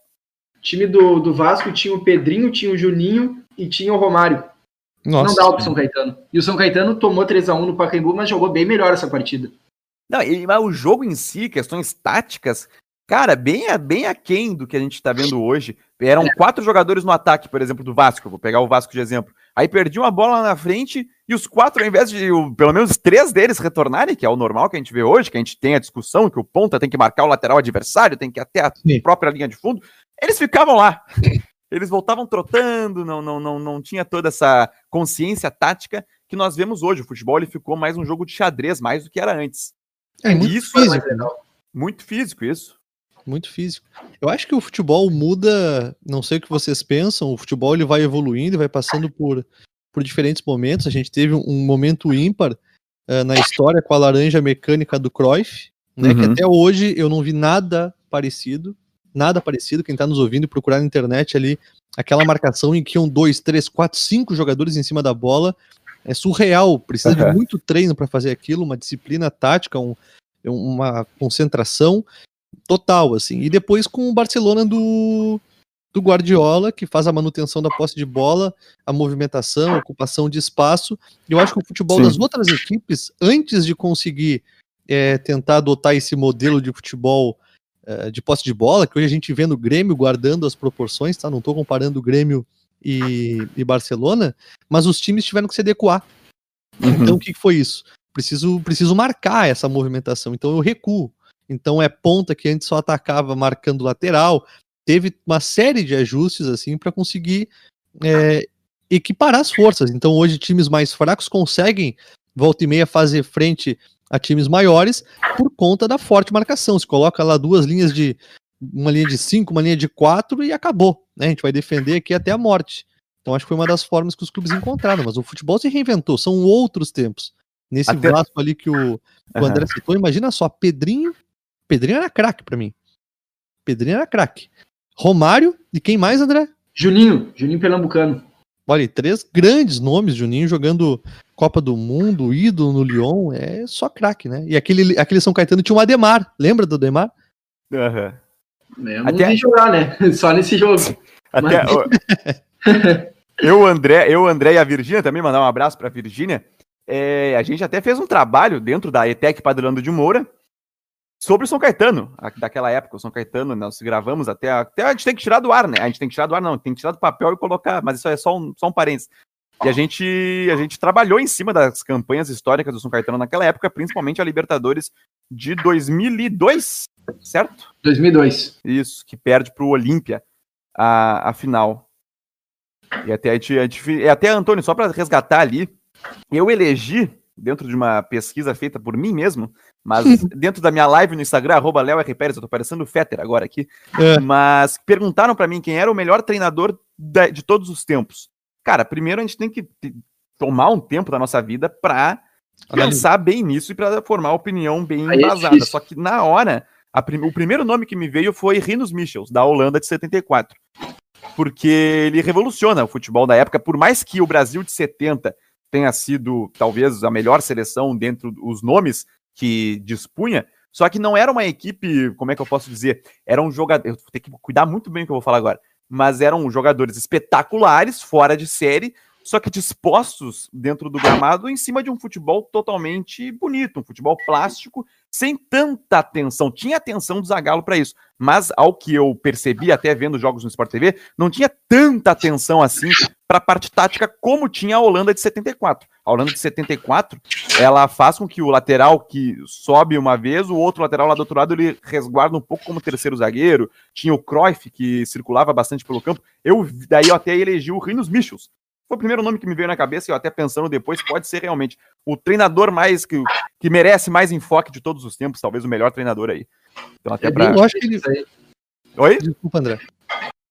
O time do, do Vasco tinha o Pedrinho, tinha o Juninho e tinha o Romário. Nossa. Não dá pro São Caetano. E o São Caetano tomou 3x1 no Pacaembu, mas jogou bem melhor essa partida. Não, e, mas o jogo em si, questões táticas, cara, bem, bem aquém do que a gente está vendo hoje. Eram quatro jogadores no ataque, por exemplo, do Vasco. Vou pegar o Vasco de exemplo. Aí perdi uma bola lá na frente e os quatro, ao invés de pelo menos três deles retornarem, que é o normal que a gente vê hoje, que a gente tem a discussão que o ponta tem que marcar o lateral adversário, tem que ir até a Sim. própria linha de fundo, eles ficavam lá. Eles voltavam trotando, não, não, não, não tinha toda essa consciência tática que nós vemos hoje. O futebol ele ficou mais um jogo de xadrez, mais do que era antes. É muito isso é físico. Muito físico, isso. Muito físico. Eu acho que o futebol muda, não sei o que vocês pensam, o futebol ele vai evoluindo, vai passando por, por diferentes momentos. A gente teve um, momento ímpar uh, na história com a laranja mecânica do Cruyff, né, uhum. que até hoje eu não vi nada parecido, nada parecido. Quem está nos ouvindo procurar na internet ali, aquela marcação em que iam dois, três, quatro, cinco jogadores em cima da bola é surreal, precisa uhum. de muito treino para fazer aquilo, uma disciplina tática, um, uma concentração total, assim. E depois com o Barcelona do, do Guardiola, que faz a manutenção da posse de bola, a movimentação, a ocupação de espaço. Eu acho que o futebol Sim. das outras equipes, antes de conseguir é, tentar adotar esse modelo de futebol é, de posse de bola, que hoje a gente vê no Grêmio guardando as proporções, tá? Não estou comparando o Grêmio e, e Barcelona, mas os times tiveram que se adequar. Uhum. Então o que foi isso? Preciso, preciso marcar essa movimentação, então eu recuo. Então é ponta que antes só atacava marcando lateral. Teve uma série de ajustes assim para conseguir é, equiparar as forças. Então hoje times mais fracos conseguem volta e meia fazer frente a times maiores por conta da forte marcação. Se coloca lá duas linhas de uma linha de cinco, uma linha de quatro e acabou. Né? A gente vai defender aqui até a morte. Então acho que foi uma das formas que os clubes encontraram, mas o futebol se reinventou, são outros tempos. Nesse até... Vasco ali que o, o André uhum. citou, imagina só, Pedrinho, Pedrinho era craque para mim. Pedrinho era craque. Romário e quem mais, André? Juninho, Juninho Pernambucano. Olha, três grandes nomes, Juninho jogando Copa do Mundo, ídolo no Lyon, é só craque, né? E aquele, aquele São Caetano tinha um Ademar, lembra do Ademar? Aham. Uhum. Até... vi jogar, né? Só nesse jogo. Até... Mas... eu, André, eu, André e a Virgínia, também mandar um abraço para a Virgínia. É, a gente até fez um trabalho dentro da ETEC Padrão de Moura sobre o São Caetano, daquela época, o São Caetano, nós gravamos até, até a gente tem que tirar do ar, né? A gente tem que tirar do ar, não, tem que tirar do papel e colocar, mas isso é só um, só um parênteses. E a gente, a gente trabalhou em cima das campanhas históricas do São Caetano naquela época, principalmente a Libertadores de 2002, certo? 2002. Isso, que perde para o Olímpia a, a final. E até a gente, a gente, até Antônio, só para resgatar ali, eu elegi dentro de uma pesquisa feita por mim mesmo, mas dentro da minha live no Instagram, arroba Léo R. Pérez, eu tô parecendo o Fetter agora aqui, é. mas perguntaram para mim quem era o melhor treinador de todos os tempos. Cara, primeiro a gente tem que tomar um tempo da nossa vida para pensar bem nisso e para formar opinião bem é embasada. É Só que na hora, prim o primeiro nome que me veio foi Rinus Michels, da Holanda de 74. Porque ele revoluciona o futebol da época, por mais que o Brasil de 70 tenha sido talvez a melhor seleção dentro dos nomes que dispunha, só que não era uma equipe, como é que eu posso dizer? Era um jogador. Eu vou ter que cuidar muito bem do que eu vou falar agora. Mas eram jogadores espetaculares, fora de série, só que dispostos dentro do gramado em cima de um futebol totalmente bonito, um futebol plástico, sem tanta atenção. Tinha atenção do Zagallo para isso, mas ao que eu percebi até vendo jogos no Sport TV, não tinha tanta atenção assim para a parte tática como tinha a Holanda de 74. A Holanda de 74, ela faz com que o lateral que sobe uma vez, o outro lateral lá do outro lado ele resguarda um pouco como terceiro zagueiro. Tinha o Cruyff que circulava bastante pelo campo. Eu daí eu até elegi o Rinos Michels, foi o primeiro nome que me veio na cabeça e eu até pensando depois, pode ser realmente o treinador mais que, que merece mais enfoque de todos os tempos, talvez o melhor treinador aí. Então, até é pra... Eu acho que ele. Oi? Desculpa, André.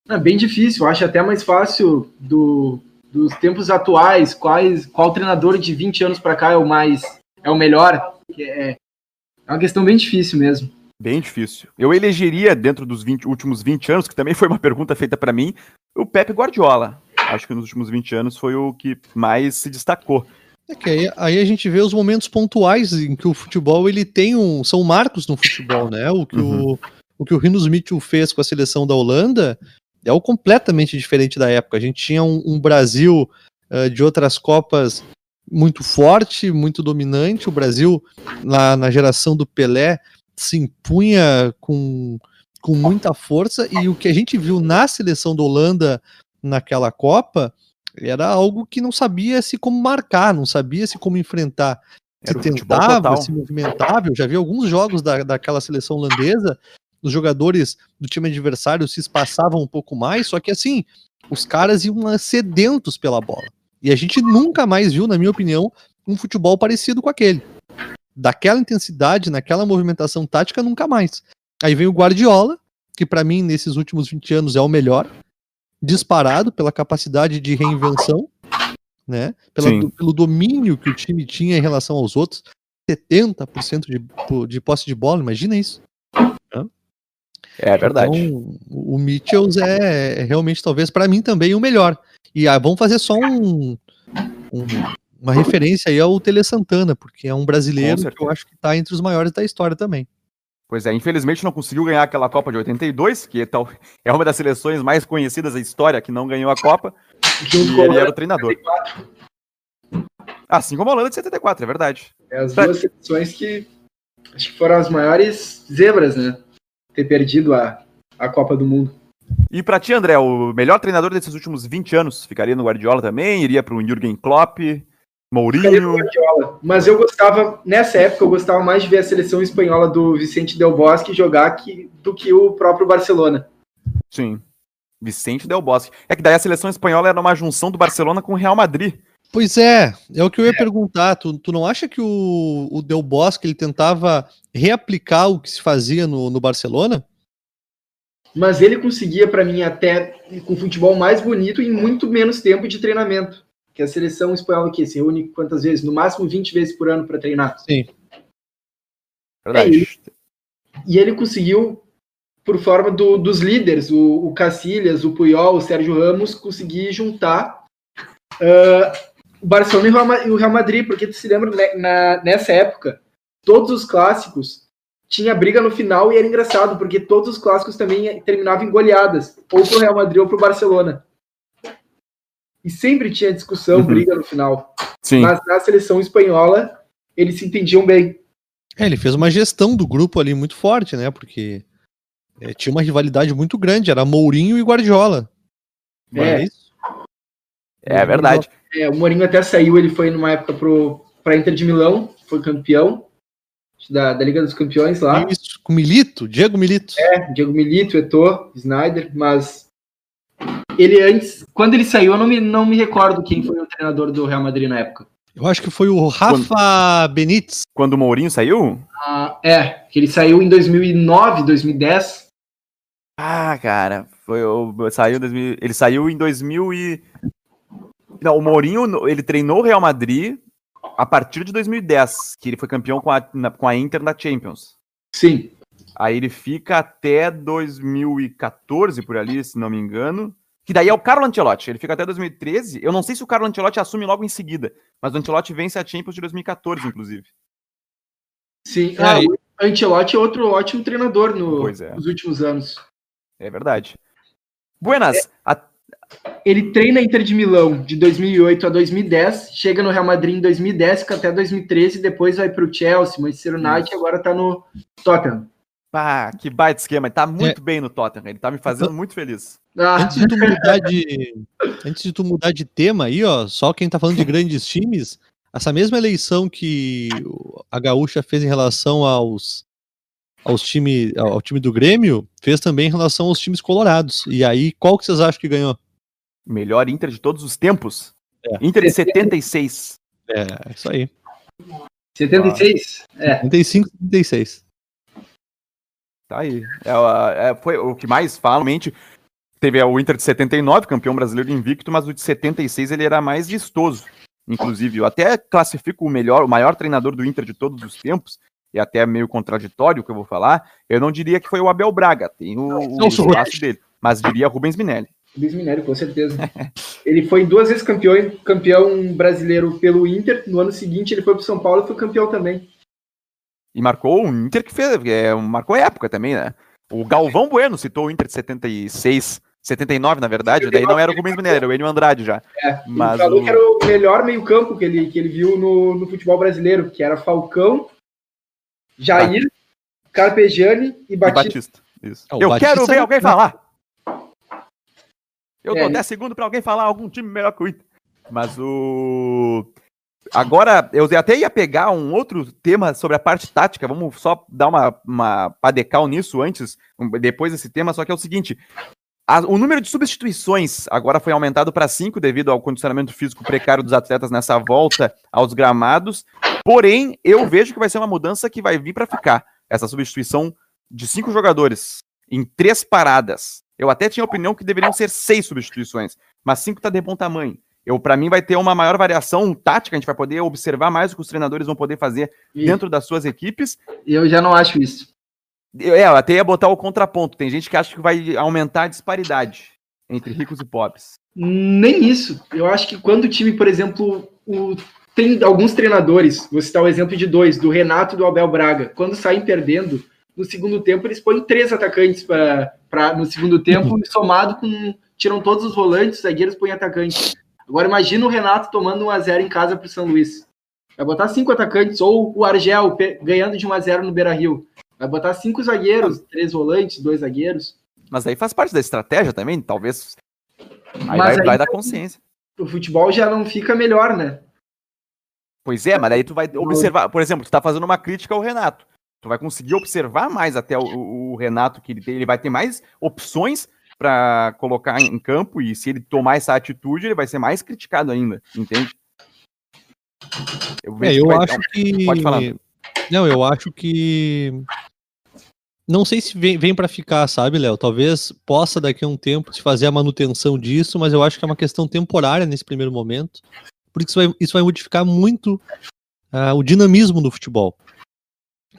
É bem difícil, eu acho até mais fácil do, dos tempos atuais, quais, qual treinador de 20 anos para cá é o mais é o melhor. É, é uma questão bem difícil mesmo. Bem difícil. Eu elegeria, dentro dos 20, últimos 20 anos, que também foi uma pergunta feita para mim, o Pepe Guardiola acho que nos últimos 20 anos foi o que mais se destacou. É que aí, aí, a gente vê os momentos pontuais em que o futebol ele tem um. São marcos no futebol, né? O que uhum. o, o, que o Rinos Mitchell fez com a seleção da Holanda é o completamente diferente da época. A gente tinha um, um Brasil uh, de outras Copas muito forte, muito dominante. O Brasil, lá na geração do Pelé, se impunha com, com muita força. E o que a gente viu na seleção da Holanda naquela Copa era algo que não sabia se como marcar, não sabia se como enfrentar. Era se tentava, se movimentava. Eu já vi alguns jogos da, daquela seleção holandesa, os jogadores do time adversário se espaçavam um pouco mais, só que assim, os caras iam sedentos pela bola. E a gente nunca mais viu, na minha opinião, um futebol parecido com aquele. Daquela intensidade, naquela movimentação tática, nunca mais. Aí vem o Guardiola, que para mim, nesses últimos 20 anos, é o melhor disparado pela capacidade de reinvenção, né? Pela, do, pelo domínio que o time tinha em relação aos outros. 70% de, de posse de bola, imagina isso. Né? É verdade. Então, o Mitchells é, é realmente, talvez, para mim também o melhor. E ah, vamos fazer só um, um, uma referência aí ao Tele Santana, porque é um brasileiro que eu acho que está entre os maiores da história também. Pois é, infelizmente não conseguiu ganhar aquela Copa de 82, que é, é uma das seleções mais conhecidas da história que não ganhou a Copa. e ele era o treinador. 74. Assim como a Holanda de 74, é verdade. É as duas seleções que acho que foram as maiores zebras, né? Ter perdido a, a Copa do Mundo. E para ti, André, o melhor treinador desses últimos 20 anos ficaria no Guardiola também? Iria para o Jürgen Klopp? Mourinho. Mas eu gostava, nessa época, eu gostava mais de ver a seleção espanhola do Vicente Del Bosque jogar que, do que o próprio Barcelona. Sim. Vicente Del Bosque. É que daí a seleção espanhola era uma junção do Barcelona com o Real Madrid. Pois é, é o que eu ia é. perguntar. Tu, tu não acha que o, o Del Bosque ele tentava reaplicar o que se fazia no, no Barcelona? Mas ele conseguia, para mim, até com futebol mais bonito em muito menos tempo de treinamento que a seleção espanhola que se reúne quantas vezes? No máximo 20 vezes por ano para treinar. Sim. Verdade. É, e, e ele conseguiu, por forma do, dos líderes, o, o Cacilhas, o Puyol, o Sérgio Ramos, conseguir juntar uh, o Barcelona e o Real Madrid, porque tu se lembra, né, na, nessa época, todos os clássicos tinha briga no final e era engraçado, porque todos os clássicos também terminavam em goleadas, ou pro Real Madrid ou pro Barcelona e sempre tinha discussão, uhum. briga no final. Sim. Mas na seleção espanhola, eles se entendiam bem. É, ele fez uma gestão do grupo ali muito forte, né? Porque é, tinha uma rivalidade muito grande, era Mourinho e Guardiola. É, isso? é verdade. É, o Mourinho até saiu, ele foi numa época pro, pra Inter de Milão, foi campeão da, da Liga dos Campeões lá. Isso, com Milito, Diego Milito. É, Diego Milito, Eto'o, Snyder, mas ele antes, quando ele saiu, eu não me, não me recordo quem foi o treinador do Real Madrid na época. Eu acho que foi o Rafa quando, Benítez. Quando o Mourinho saiu? Ah, é, que ele saiu em 2009, 2010. Ah, cara, foi o saiu 2000, ele saiu em 2000 e Não, o Mourinho, ele treinou o Real Madrid a partir de 2010, que ele foi campeão com a, na, com a Inter na Champions. Sim. Aí ele fica até 2014 por ali, se não me engano. Que daí é o Carlo Ancelotti. Ele fica até 2013. Eu não sei se o Carlo Ancelotti assume logo em seguida, mas o Ancelotti vence a Champions de 2014, inclusive. Sim, é, ah, o Ancelotti é outro ótimo treinador no, é. nos últimos anos. É verdade. Buenas. É, a... Ele treina Inter de Milão de 2008 a 2010, chega no Real Madrid em 2010, fica até 2013, depois vai para o Chelsea, Manchester United, e agora está no Tottenham. Pá, que baita esquema. Ele tá muito é. bem no Tottenham. Ele tá me fazendo muito feliz. Antes de tu mudar de, antes de tu mudar de tema aí, ó, só quem tá falando de grandes times, essa mesma eleição que a Gaúcha fez em relação aos aos time, ao time do Grêmio, fez também em relação aos times colorados. E aí, qual que vocês acham que ganhou? Melhor Inter de todos os tempos? É. Inter de 76. É, isso aí. 76? Ah, é. 75, 76. Tá aí. É, é, foi o que mais fala, mente. Teve o Inter de 79, campeão brasileiro invicto, mas o de 76 ele era mais vistoso. Inclusive, eu até classifico o melhor, o maior treinador do Inter de todos os tempos, e até meio contraditório o que eu vou falar. Eu não diria que foi o Abel Braga, tem o, o espaço dele, mas diria Rubens Minelli. Rubens Minelli, com certeza. ele foi duas vezes campeão, campeão brasileiro pelo Inter. No ano seguinte, ele foi para São Paulo e foi campeão também. E marcou o Inter que fez, é, marcou época também, né? O Galvão Bueno citou o Inter de 76, 79, na verdade, 79, daí não era o Rubens Mineiro, era o Enio Andrade já. É, mas ele falou o... que era o melhor meio-campo que ele, que ele viu no, no futebol brasileiro, que era Falcão, Jair. Carpegiani e Batista. E Batista. Isso. É, Eu Batista quero ver alguém falar. Eu é, dou 10 segundos para alguém falar algum time melhor que o Inter. Mas o. Agora, eu até ia pegar um outro tema sobre a parte tática. Vamos só dar uma, uma padecal nisso antes, depois desse tema. Só que é o seguinte: a, o número de substituições agora foi aumentado para 5 devido ao condicionamento físico precário dos atletas nessa volta aos gramados. Porém, eu vejo que vai ser uma mudança que vai vir para ficar. Essa substituição de cinco jogadores em três paradas. Eu até tinha a opinião que deveriam ser seis substituições, mas cinco está de bom tamanho. Eu, para mim, vai ter uma maior variação tática, a gente vai poder observar mais o que os treinadores vão poder fazer e... dentro das suas equipes. E eu já não acho isso. Eu, é, eu até ia botar o contraponto. Tem gente que acha que vai aumentar a disparidade entre ricos e pobres. Nem isso. Eu acho que quando o time, por exemplo, o... tem alguns treinadores, vou citar o exemplo de dois, do Renato e do Abel Braga, quando saem perdendo, no segundo tempo eles põem três atacantes para no segundo tempo, somado com. tiram todos os volantes, os zagueiros põem atacantes. Agora imagina o Renato tomando 1x0 em casa para o São Luís. Vai botar cinco atacantes, ou o Argel ganhando de 1x0 no Beira Rio. Vai botar cinco zagueiros, três volantes, dois zagueiros. Mas aí faz parte da estratégia também, talvez. Aí vai, aí, vai dar consciência. O futebol já não fica melhor, né? Pois é, mas aí tu vai observar, por exemplo, tu tá fazendo uma crítica ao Renato. Tu vai conseguir observar mais até o, o Renato que ele tem, ele vai ter mais opções para colocar em campo e se ele tomar essa atitude, ele vai ser mais criticado ainda, entende? Eu, é, eu acho que pode falar. Não, eu acho que não sei se vem, vem para ficar, sabe, Léo? Talvez possa daqui a um tempo se fazer a manutenção disso, mas eu acho que é uma questão temporária nesse primeiro momento, porque isso vai, isso vai modificar muito uh, o dinamismo do futebol.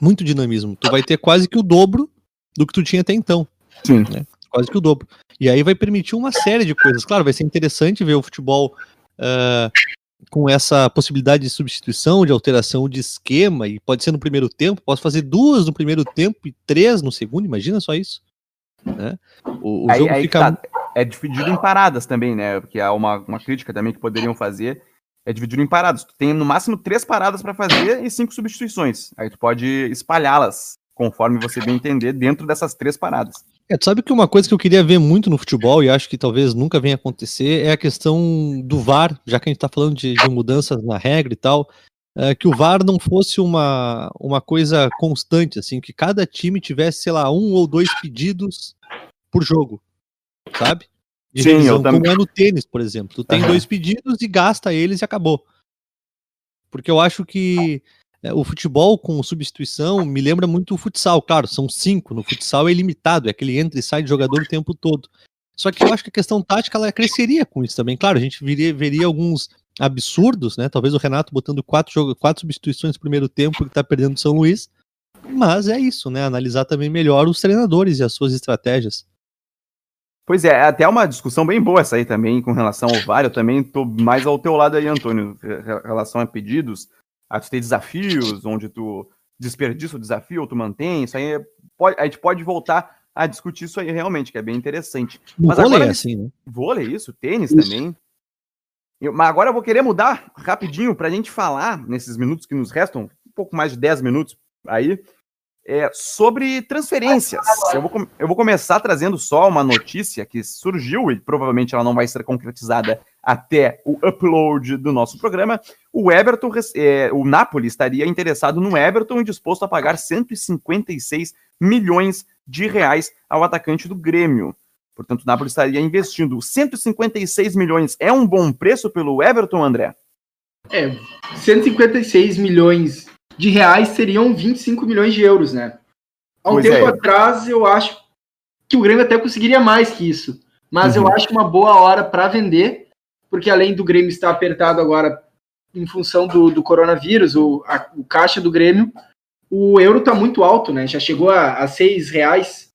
Muito dinamismo. Tu vai ter quase que o dobro do que tu tinha até então. Sim. Né? Quase que o dobro. E aí vai permitir uma série de coisas. Claro, vai ser interessante ver o futebol uh, com essa possibilidade de substituição, de alteração de esquema, e pode ser no primeiro tempo, posso fazer duas no primeiro tempo e três no segundo, imagina só isso. Né? O, o aí, jogo aí fica. Tá. É dividido em paradas também, né? Porque há uma, uma crítica também que poderiam fazer. É dividido em paradas. Tu tem no máximo três paradas para fazer e cinco substituições. Aí tu pode espalhá-las conforme você bem entender dentro dessas três paradas. É, tu sabe que uma coisa que eu queria ver muito no futebol, e acho que talvez nunca venha acontecer, é a questão do VAR, já que a gente está falando de, de, mudanças na regra e tal, é, que o VAR não fosse uma, uma coisa constante, assim, que cada time tivesse, sei lá, um ou dois pedidos por jogo, sabe? De Sim, revisão, eu também. Como é no tênis, por exemplo. Tu tem uhum. dois pedidos e gasta eles e acabou. Porque eu acho que é, o futebol com substituição me lembra muito o futsal. Claro, são cinco. No futsal é ilimitado, é aquele entra e sai de jogador o tempo todo. Só que eu acho que a questão tática ela cresceria com isso também. Claro, a gente viria, veria alguns absurdos, né? Talvez o Renato botando quatro, quatro substituições no primeiro tempo que tá perdendo o São Luís. Mas é isso, né? Analisar também melhor os treinadores e as suas estratégias. Pois é, é até uma discussão bem boa essa aí também com relação ao VAR. Eu também tô mais ao teu lado aí, Antônio, em relação a pedidos. Aí tu tem desafios, onde tu desperdiça o desafio ou tu mantém. Isso aí é, pode, a gente pode voltar a discutir isso aí realmente, que é bem interessante. No mas vôlei agora, é assim, né? Vôlei, isso, tênis isso. também. Eu, mas agora eu vou querer mudar rapidinho para a gente falar, nesses minutos que nos restam, um pouco mais de 10 minutos aí, é, sobre transferências. Eu vou, eu vou começar trazendo só uma notícia que surgiu e provavelmente ela não vai ser concretizada até o upload do nosso programa. O Everton, é, o Napoli estaria interessado no Everton e disposto a pagar 156 milhões de reais ao atacante do Grêmio. Portanto, o Napoli estaria investindo 156 milhões. É um bom preço pelo Everton, André? É, 156 milhões de reais seriam 25 milhões de euros, né? Há um pois tempo é. atrás, eu acho que o Grêmio até conseguiria mais que isso. Mas uhum. eu acho uma boa hora para vender, porque além do Grêmio estar apertado agora em função do, do coronavírus, o, a, o caixa do Grêmio, o euro está muito alto, né? Já chegou a, a seis reais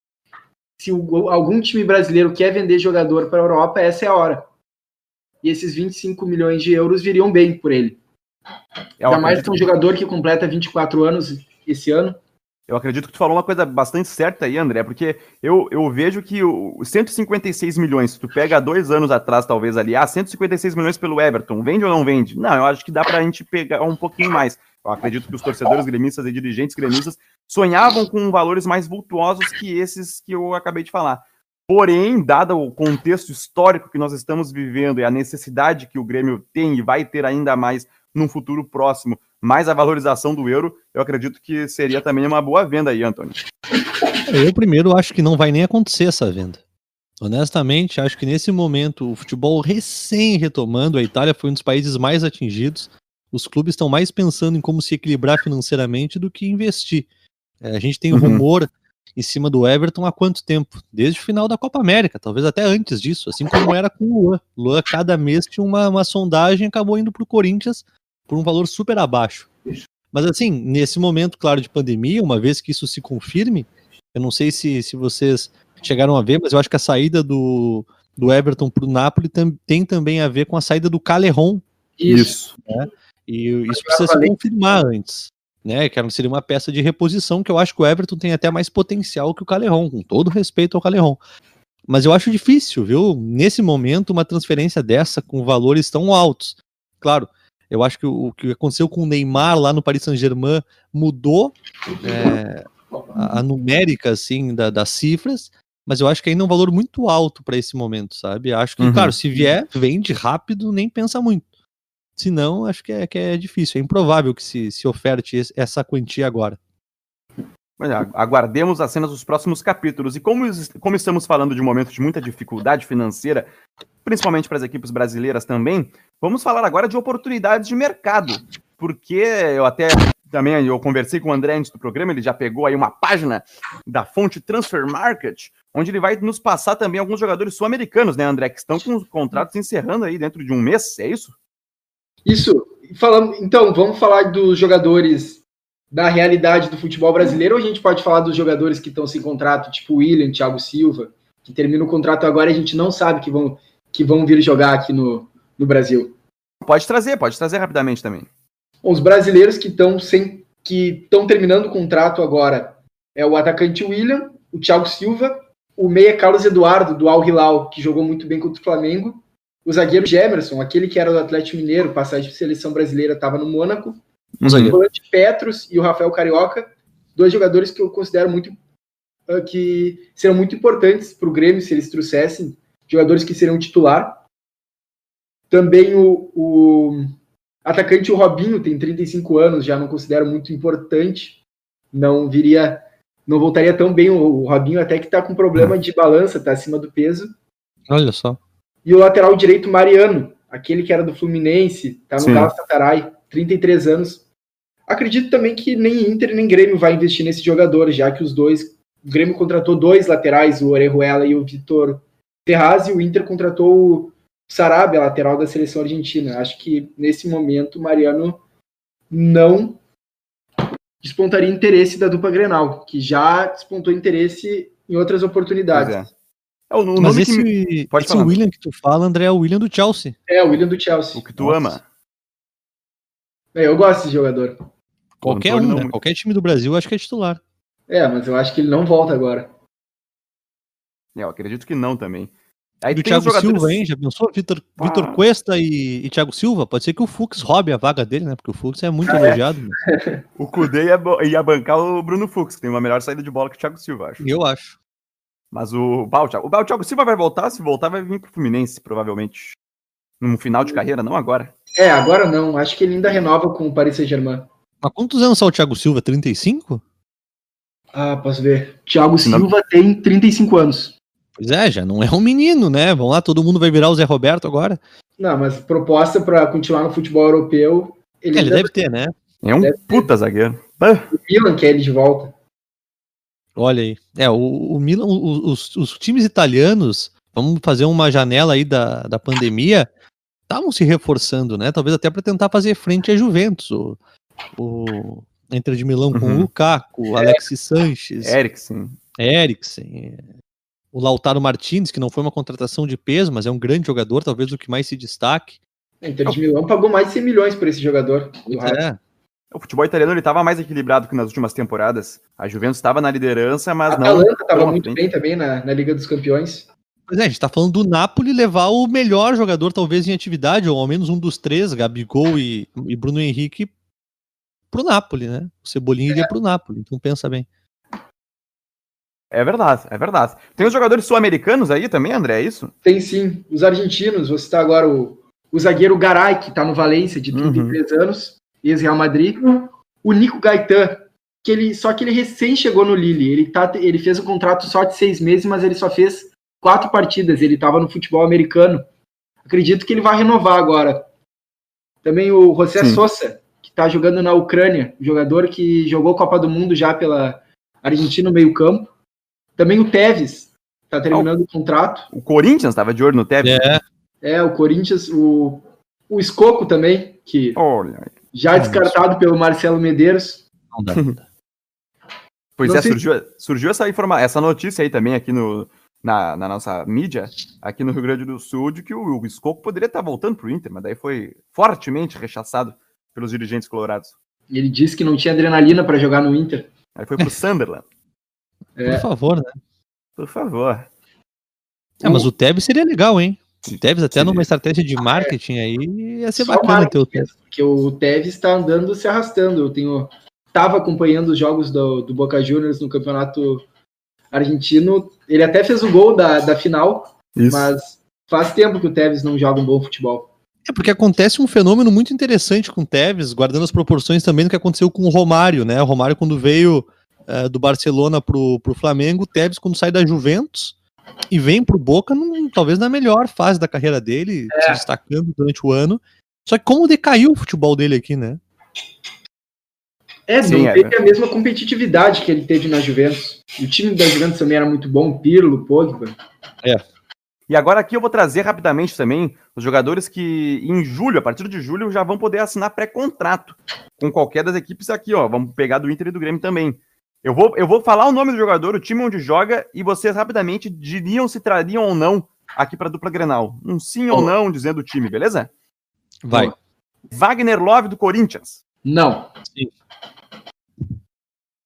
se o, algum time brasileiro quer vender jogador para a Europa, essa é a hora. E esses 25 milhões de euros viriam bem por ele. É Ainda mais que é um jogador que completa 24 anos esse ano. Eu acredito que tu falou uma coisa bastante certa aí, André, porque eu, eu vejo que os 156 milhões, se tu pega dois anos atrás, talvez ali, ah, 156 milhões pelo Everton, vende ou não vende? Não, eu acho que dá pra gente pegar um pouquinho mais. Eu acredito que os torcedores gremistas e dirigentes gremistas sonhavam com valores mais vultuosos que esses que eu acabei de falar. Porém, dado o contexto histórico que nós estamos vivendo e a necessidade que o Grêmio tem e vai ter ainda mais num futuro próximo, mais a valorização do euro, eu acredito que seria também uma boa venda aí, Antônio. Eu primeiro acho que não vai nem acontecer essa venda. Honestamente, acho que nesse momento o futebol recém retomando, a Itália foi um dos países mais atingidos. Os clubes estão mais pensando em como se equilibrar financeiramente do que investir. É, a gente tem uhum. rumor em cima do Everton há quanto tempo? Desde o final da Copa América, talvez até antes disso, assim como era com o Luan. Luan, cada mês tinha uma, uma sondagem acabou indo para o Corinthians por um valor super abaixo. Mas assim, nesse momento, claro, de pandemia, uma vez que isso se confirme, eu não sei se, se vocês chegaram a ver, mas eu acho que a saída do, do Everton para o Napoli tem, tem também a ver com a saída do Caleron. Isso. Né? E isso precisa se confirmar antes né? Que seria uma peça de reposição que eu acho que o Everton tem até mais potencial que o Caleron, com todo respeito ao Caleron. Mas eu acho difícil, viu? Nesse momento, uma transferência dessa com valores tão altos. Claro, eu acho que o, o que aconteceu com o Neymar lá no Paris Saint-Germain mudou é, a, a, numérica assim da, das cifras, mas eu acho que ainda é um valor muito alto para esse momento, sabe? Acho que, uhum. claro, se vier, vende rápido, nem pensa muito. Se não, acho que é, que é difícil. É improvável que se, se oferte essa quantia agora. Mas aguardemos as cenas dos próximos capítulos. E como, como estamos falando de um momento de muita dificuldade financeira, principalmente para as equipes brasileiras também, vamos falar agora de oportunidades de mercado. Porque eu até também eu conversei com o André antes do programa, ele já pegou aí uma página da fonte Transfer Market, onde ele vai nos passar também alguns jogadores sul-americanos, né, André, que estão com os contratos encerrando aí dentro de um mês, é isso? Isso. Então, vamos falar dos jogadores da realidade do futebol brasileiro ou a gente pode falar dos jogadores que estão sem contrato, tipo William, Thiago Silva, que termina o contrato agora e a gente não sabe que vão, que vão vir jogar aqui no, no Brasil? Pode trazer, pode trazer rapidamente também. Bom, os brasileiros que estão sem que estão terminando o contrato agora é o atacante William, o Thiago Silva, o meia Carlos Eduardo do Al Hilal, que jogou muito bem contra o Flamengo, o zagueiro Gemerson, aquele que era do Atlético Mineiro, passagem de seleção brasileira, estava no Mônaco. Um o volante Petros e o Rafael Carioca, dois jogadores que eu considero muito uh, que serão muito importantes para o Grêmio se eles trouxessem jogadores que serão titular. Também o, o atacante o Robinho tem 35 anos, já não considero muito importante. Não viria, não voltaria tão bem o, o Robinho até que está com problema de balança, está acima do peso. Olha só. E o lateral direito, Mariano, aquele que era do Fluminense, tá no Galatasaray, 33 anos. Acredito também que nem Inter nem Grêmio vai investir nesse jogador, já que os dois. O Grêmio contratou dois laterais, o Orejuela e o Vitor Terraz, e o Inter contratou o Sarabia, lateral da seleção argentina. Acho que nesse momento o Mariano não despontaria interesse da dupla Grenal, que já despontou interesse em outras oportunidades. É. É o, o Mas esse, me... Pode esse falar. William que tu fala, André, é o William do Chelsea. É, o William do Chelsea. O que tu Nossa. ama. É, eu gosto desse jogador. Qualquer um, né? Qualquer time do Brasil acho que é titular. É, mas eu acho que ele não volta agora. É, eu acredito que não também. Aí do Thiago jogadores... Silva, hein? Já pensou? Vitor, ah. Vitor Cuesta e, e Thiago Silva? Pode ser que o Fux roube a vaga dele, né? Porque o Fux é muito elogiado. o Kudê ia, ia bancar o Bruno Fux, que tem uma melhor saída de bola que o Thiago Silva, acho. Eu acho. Mas o Baltiago, o Thiago Silva vai voltar, se voltar vai vir pro Fluminense, provavelmente. No final de carreira, não agora. É, agora não. Acho que ele ainda renova com o Paris Saint-Germain. Mas quantos anos só o Thiago Silva? 35? Ah, posso ver. Thiago Silva não. tem 35 anos. Pois é, já não é um menino, né? Vamos lá, todo mundo vai virar o Zé Roberto agora. Não, mas proposta para continuar no futebol europeu, ele, é, ele deve ter, né? É um puta zagueiro. O Milan quer ele de volta. Olha aí. É, o, o Milan, os, os times italianos, vamos fazer uma janela aí da, da pandemia, estavam se reforçando, né? Talvez até para tentar fazer frente a Juventus. O, o Inter de Milão com o uhum. Lukaku, Alexis Sanches. Eriksen. Eriksen. O Lautaro Martins, que não foi uma contratação de peso, mas é um grande jogador, talvez o que mais se destaque. A Inter de Milão pagou mais de 100 milhões por esse jogador. É. O futebol italiano ele estava mais equilibrado que nas últimas temporadas. A Juventus estava na liderança, mas a não. A Atalanta estava muito bem também na, na Liga dos Campeões. Pois é, a gente tá falando do Napoli levar o melhor jogador, talvez, em atividade, ou ao menos um dos três, Gabigol e, e Bruno Henrique, pro Napoli, né? O Cebolinha é. iria pro Napoli, então pensa bem. É verdade, é verdade. Tem os jogadores sul-americanos aí também, André, é isso? Tem sim. Os argentinos, você está agora o, o zagueiro Garay, que tá no Valência, de 33 uhum. anos, ex-Real Madrid. O Nico Gaetan, que ele, só que ele recém chegou no Lille. Ele, tá, ele fez um contrato só de seis meses, mas ele só fez quatro partidas. Ele estava no futebol americano. Acredito que ele vai renovar agora. Também o José Sim. Sosa, que está jogando na Ucrânia, jogador que jogou Copa do Mundo já pela Argentina no meio-campo. Também o Tevez, está terminando o contrato. O Corinthians estava de olho no Tevez. É. É, o Corinthians, o, o Escoco também, que Olha. já descartado pelo Marcelo Medeiros. Não dá. pois Não é, surgiu, surgiu essa, informa essa notícia aí também aqui no, na, na, nossa mídia, aqui no Rio Grande do Sul, de que o, o Escoco poderia estar voltando para o Inter, mas daí foi fortemente rechaçado pelos dirigentes colorados. Ele disse que não tinha adrenalina para jogar no Inter. Aí foi pro Sunderland. É. Por favor, né? Por favor. É, mas o Tevez seria legal, hein? O Tevez até numa estratégia de marketing aí ia ser Só bacana ter o Tevez. Porque o Tevez está andando se arrastando. Eu tenho tava acompanhando os jogos do, do Boca Juniors no campeonato argentino. Ele até fez o gol da, da final, Isso. mas faz tempo que o Tevez não joga um bom futebol. É porque acontece um fenômeno muito interessante com o Tevez, guardando as proporções também do que aconteceu com o Romário, né? O Romário, quando veio uh, do Barcelona pro, pro Flamengo, o Tevez, quando sai da Juventus e vem pro Boca, num, talvez na melhor fase da carreira dele, é. se destacando durante o ano. Só que como decaiu o futebol dele aqui, né? É, Sim, não é. teve a mesma competitividade que ele teve na Juventus. O time da Juventus também era muito bom, Pirlo, Pogba. É. E agora aqui eu vou trazer rapidamente também os jogadores que em julho, a partir de julho, já vão poder assinar pré-contrato com qualquer das equipes aqui, ó. Vamos pegar do Inter e do Grêmio também. Eu vou, eu vou falar o nome do jogador, o time onde joga, e vocês rapidamente diriam se trariam ou não aqui para dupla Grenal. Um sim ou não, dizendo o time, beleza? Vai. Wagner Love do Corinthians. Não. Sim.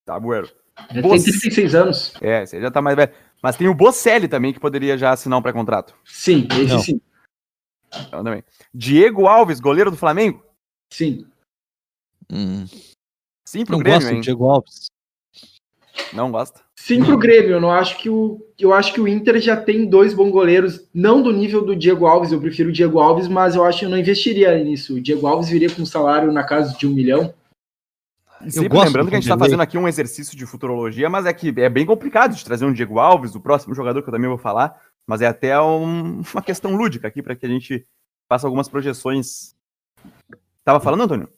Tá, bueno. Já tem 36 anos. É, você já tá mais velho. Mas tem o Bocelli também, que poderia já assinar um pré-contrato. Sim, esse Não. sim. Então, também. Diego Alves, goleiro do Flamengo? Sim. Hum. Sim pro não Grêmio, gosto hein? Diego Alves. Não gosta? Sim pro Grêmio. Eu não acho que o eu acho que o Inter já tem dois bons goleiros, não do nível do Diego Alves. Eu prefiro o Diego Alves, mas eu acho que eu não investiria nisso. O Diego Alves viria com um salário na casa de um milhão. E sempre lembrando que a gente está fazendo aqui um exercício de futurologia, mas é que é bem complicado de trazer um Diego Alves, o próximo jogador que eu também vou falar, mas é até um, uma questão lúdica aqui para que a gente faça algumas projeções. Tava falando, Antônio?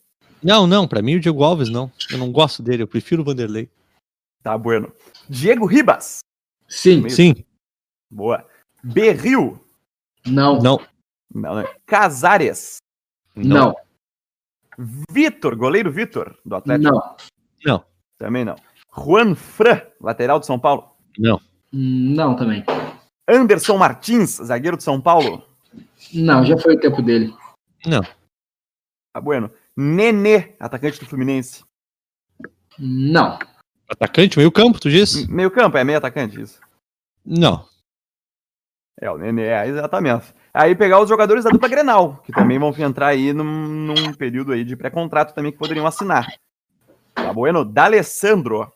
Não, não, para mim o Diego Alves não. Eu não gosto dele, eu prefiro o Vanderlei. Tá bueno. Diego Ribas. Sim, sim. Boa. Berril. Não. Não. Não, né? Casares. Não. não. Vitor, goleiro Vitor, do Atlético? Não. Não. Também não. Juan Fran, lateral de São Paulo? Não. Não, também. Anderson Martins, zagueiro de São Paulo? Não, já foi o tempo dele. Não. Tá bueno. Nenê, atacante do Fluminense? Não. Atacante, meio campo, tu disse? Meio campo, é meio atacante isso? Não. É, o Nenê, é, exatamente. Aí pegar os jogadores da dupla Grenal, que também vão entrar aí num, num período aí de pré-contrato também que poderiam assinar. Tá bueno? D'Alessandro.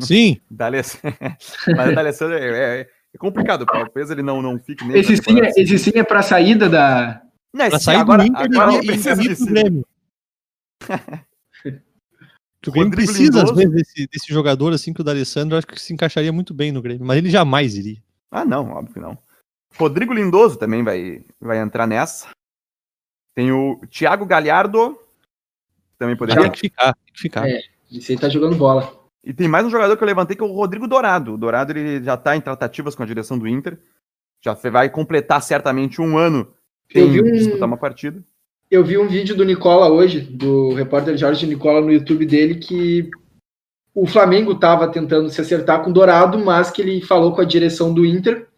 Sim. Mas o D'Alessandro é, é, é, complicado, talvez ele não, não fique nem. Esse sim, é, esse sim é pra saída da. Não, pra sair agora, do Inter agora não precisa disso. O Grêmio precisa, às vezes, desse, desse jogador assim que o D'Alessandro acho que se encaixaria muito bem no Grêmio, mas ele jamais iria. Ah, não, óbvio que não. Rodrigo Lindoso também vai, vai entrar nessa. Tem o Thiago Galhardo. Também poderia. Tem que ficar, tem que ficar. É, esse aí tá jogando bola. E tem mais um jogador que eu levantei que é o Rodrigo Dourado. O Dourado ele já tá em tratativas com a direção do Inter. Já vai completar certamente um ano sem um... disputar uma partida. Eu vi um vídeo do Nicola hoje, do repórter Jorge Nicola no YouTube dele, que o Flamengo estava tentando se acertar com o Dourado, mas que ele falou com a direção do Inter.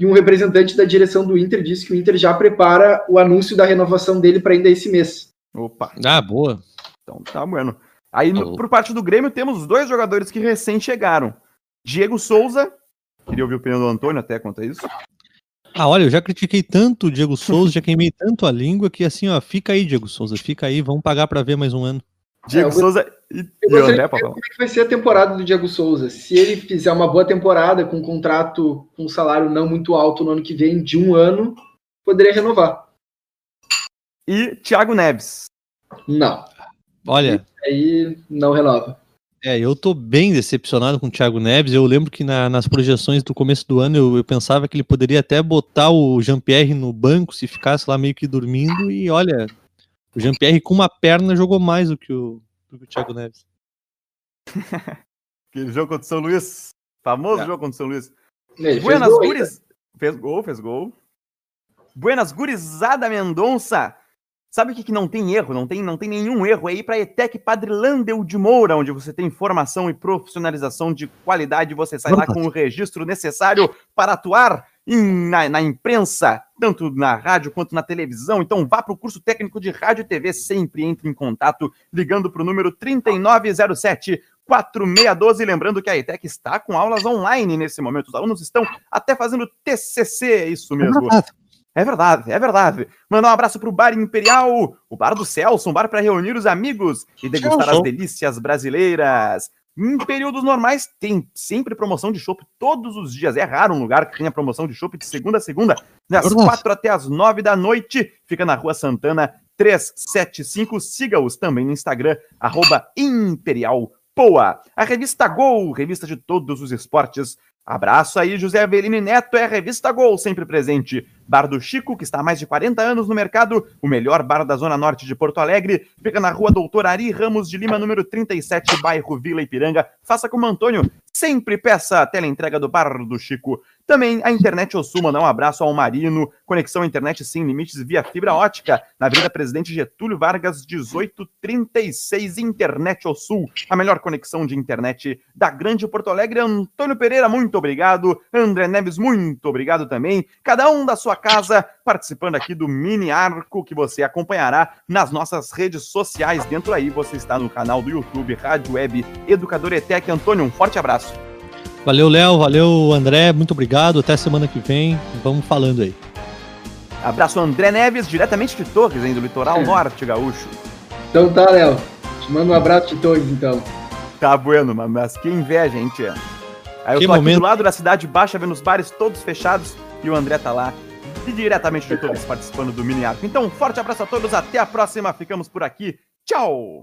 E um representante da direção do Inter disse que o Inter já prepara o anúncio da renovação dele para ainda esse mês. Opa. Ah, boa. Então tá bueno. Aí, no, por parte do Grêmio, temos dois jogadores que recém chegaram. Diego Souza. Queria ouvir o opinião do Antônio até quanto a isso. Ah, olha, eu já critiquei tanto o Diego Souza, já queimei tanto a língua que assim, ó, fica aí, Diego Souza, fica aí, vamos pagar para ver mais um ano. Diego é, Souza e, e o André, Como é que vai ser a temporada do Diego Souza? Se ele fizer uma boa temporada com um contrato com um salário não muito alto no ano que vem, de um ano, poderia renovar. E Thiago Neves. Não. Olha. E aí não renova. É, eu tô bem decepcionado com o Thiago Neves. Eu lembro que na, nas projeções do começo do ano eu, eu, pensava que ele poderia até botar o Jean-Pierre no banco se ficasse lá meio que dormindo. E olha, o Jean-Pierre com uma perna jogou mais do que o, do que o Thiago Neves. Aquele jogo contra o São Luís. Famoso é. jogo contra o São Luís. Ele Buenas fez Guris. Fez gol, fez gol. Buenas Gurizada Mendonça. Sabe o que, que não tem erro? Não tem, não tem nenhum erro aí para ETEC Padre Landel de Moura, onde você tem formação e profissionalização de qualidade. Você sai lá com o registro necessário para atuar em, na, na, imprensa, tanto na rádio quanto na televisão. Então vá para o curso técnico de rádio e TV. Sempre entre em contato ligando para o número 3907 4612. Lembrando que a ETEC está com aulas online nesse momento. Os alunos estão até fazendo TCC, é isso mesmo. É verdade, é verdade. Mandar um abraço pro Bar Imperial, o Bar do Celso, um bar para reunir os amigos e degustar as delícias brasileiras. Em períodos normais tem sempre promoção de chopp todos os dias. É raro um lugar que tenha promoção de chopp de segunda a segunda, das quatro até as nove da noite. Fica na Rua Santana 375. Siga-os também no Instagram, arroba Imperial Poa. A revista Gol, revista de todos os esportes, Abraço aí, José Avelino Neto, é a revista Gol, sempre presente. Bar do Chico, que está há mais de 40 anos no mercado, o melhor bar da Zona Norte de Porto Alegre, fica na rua Doutor Ari Ramos de Lima, número 37, bairro Vila Ipiranga. Faça como Antônio, sempre peça a teleentrega do Bar do Chico. Também a Internet Osul, mandar um abraço ao Marino, conexão internet sem limites via fibra ótica, na Avenida Presidente Getúlio Vargas, 1836, Internet Osul, a melhor conexão de internet da Grande Porto Alegre. Antônio Pereira, muito obrigado. André Neves, muito obrigado também. Cada um da sua casa, participando aqui do mini arco que você acompanhará nas nossas redes sociais. Dentro aí você está no canal do YouTube Rádio Web Educador ETEC. Antônio, um forte abraço. Valeu, Léo. Valeu, André. Muito obrigado. Até semana que vem. Vamos falando aí. Abraço, André Neves, diretamente de Torres, hein, do litoral é. norte gaúcho. Então tá, Léo. Te mando um abraço de Torres, então. Tá bueno, mas que inveja, hein, tia. Aí eu que tô momento... aqui do lado da cidade baixa, vendo os bares todos fechados e o André tá lá e diretamente de Torres participando do mini arco. Então, um forte abraço a todos, até a próxima. Ficamos por aqui. Tchau!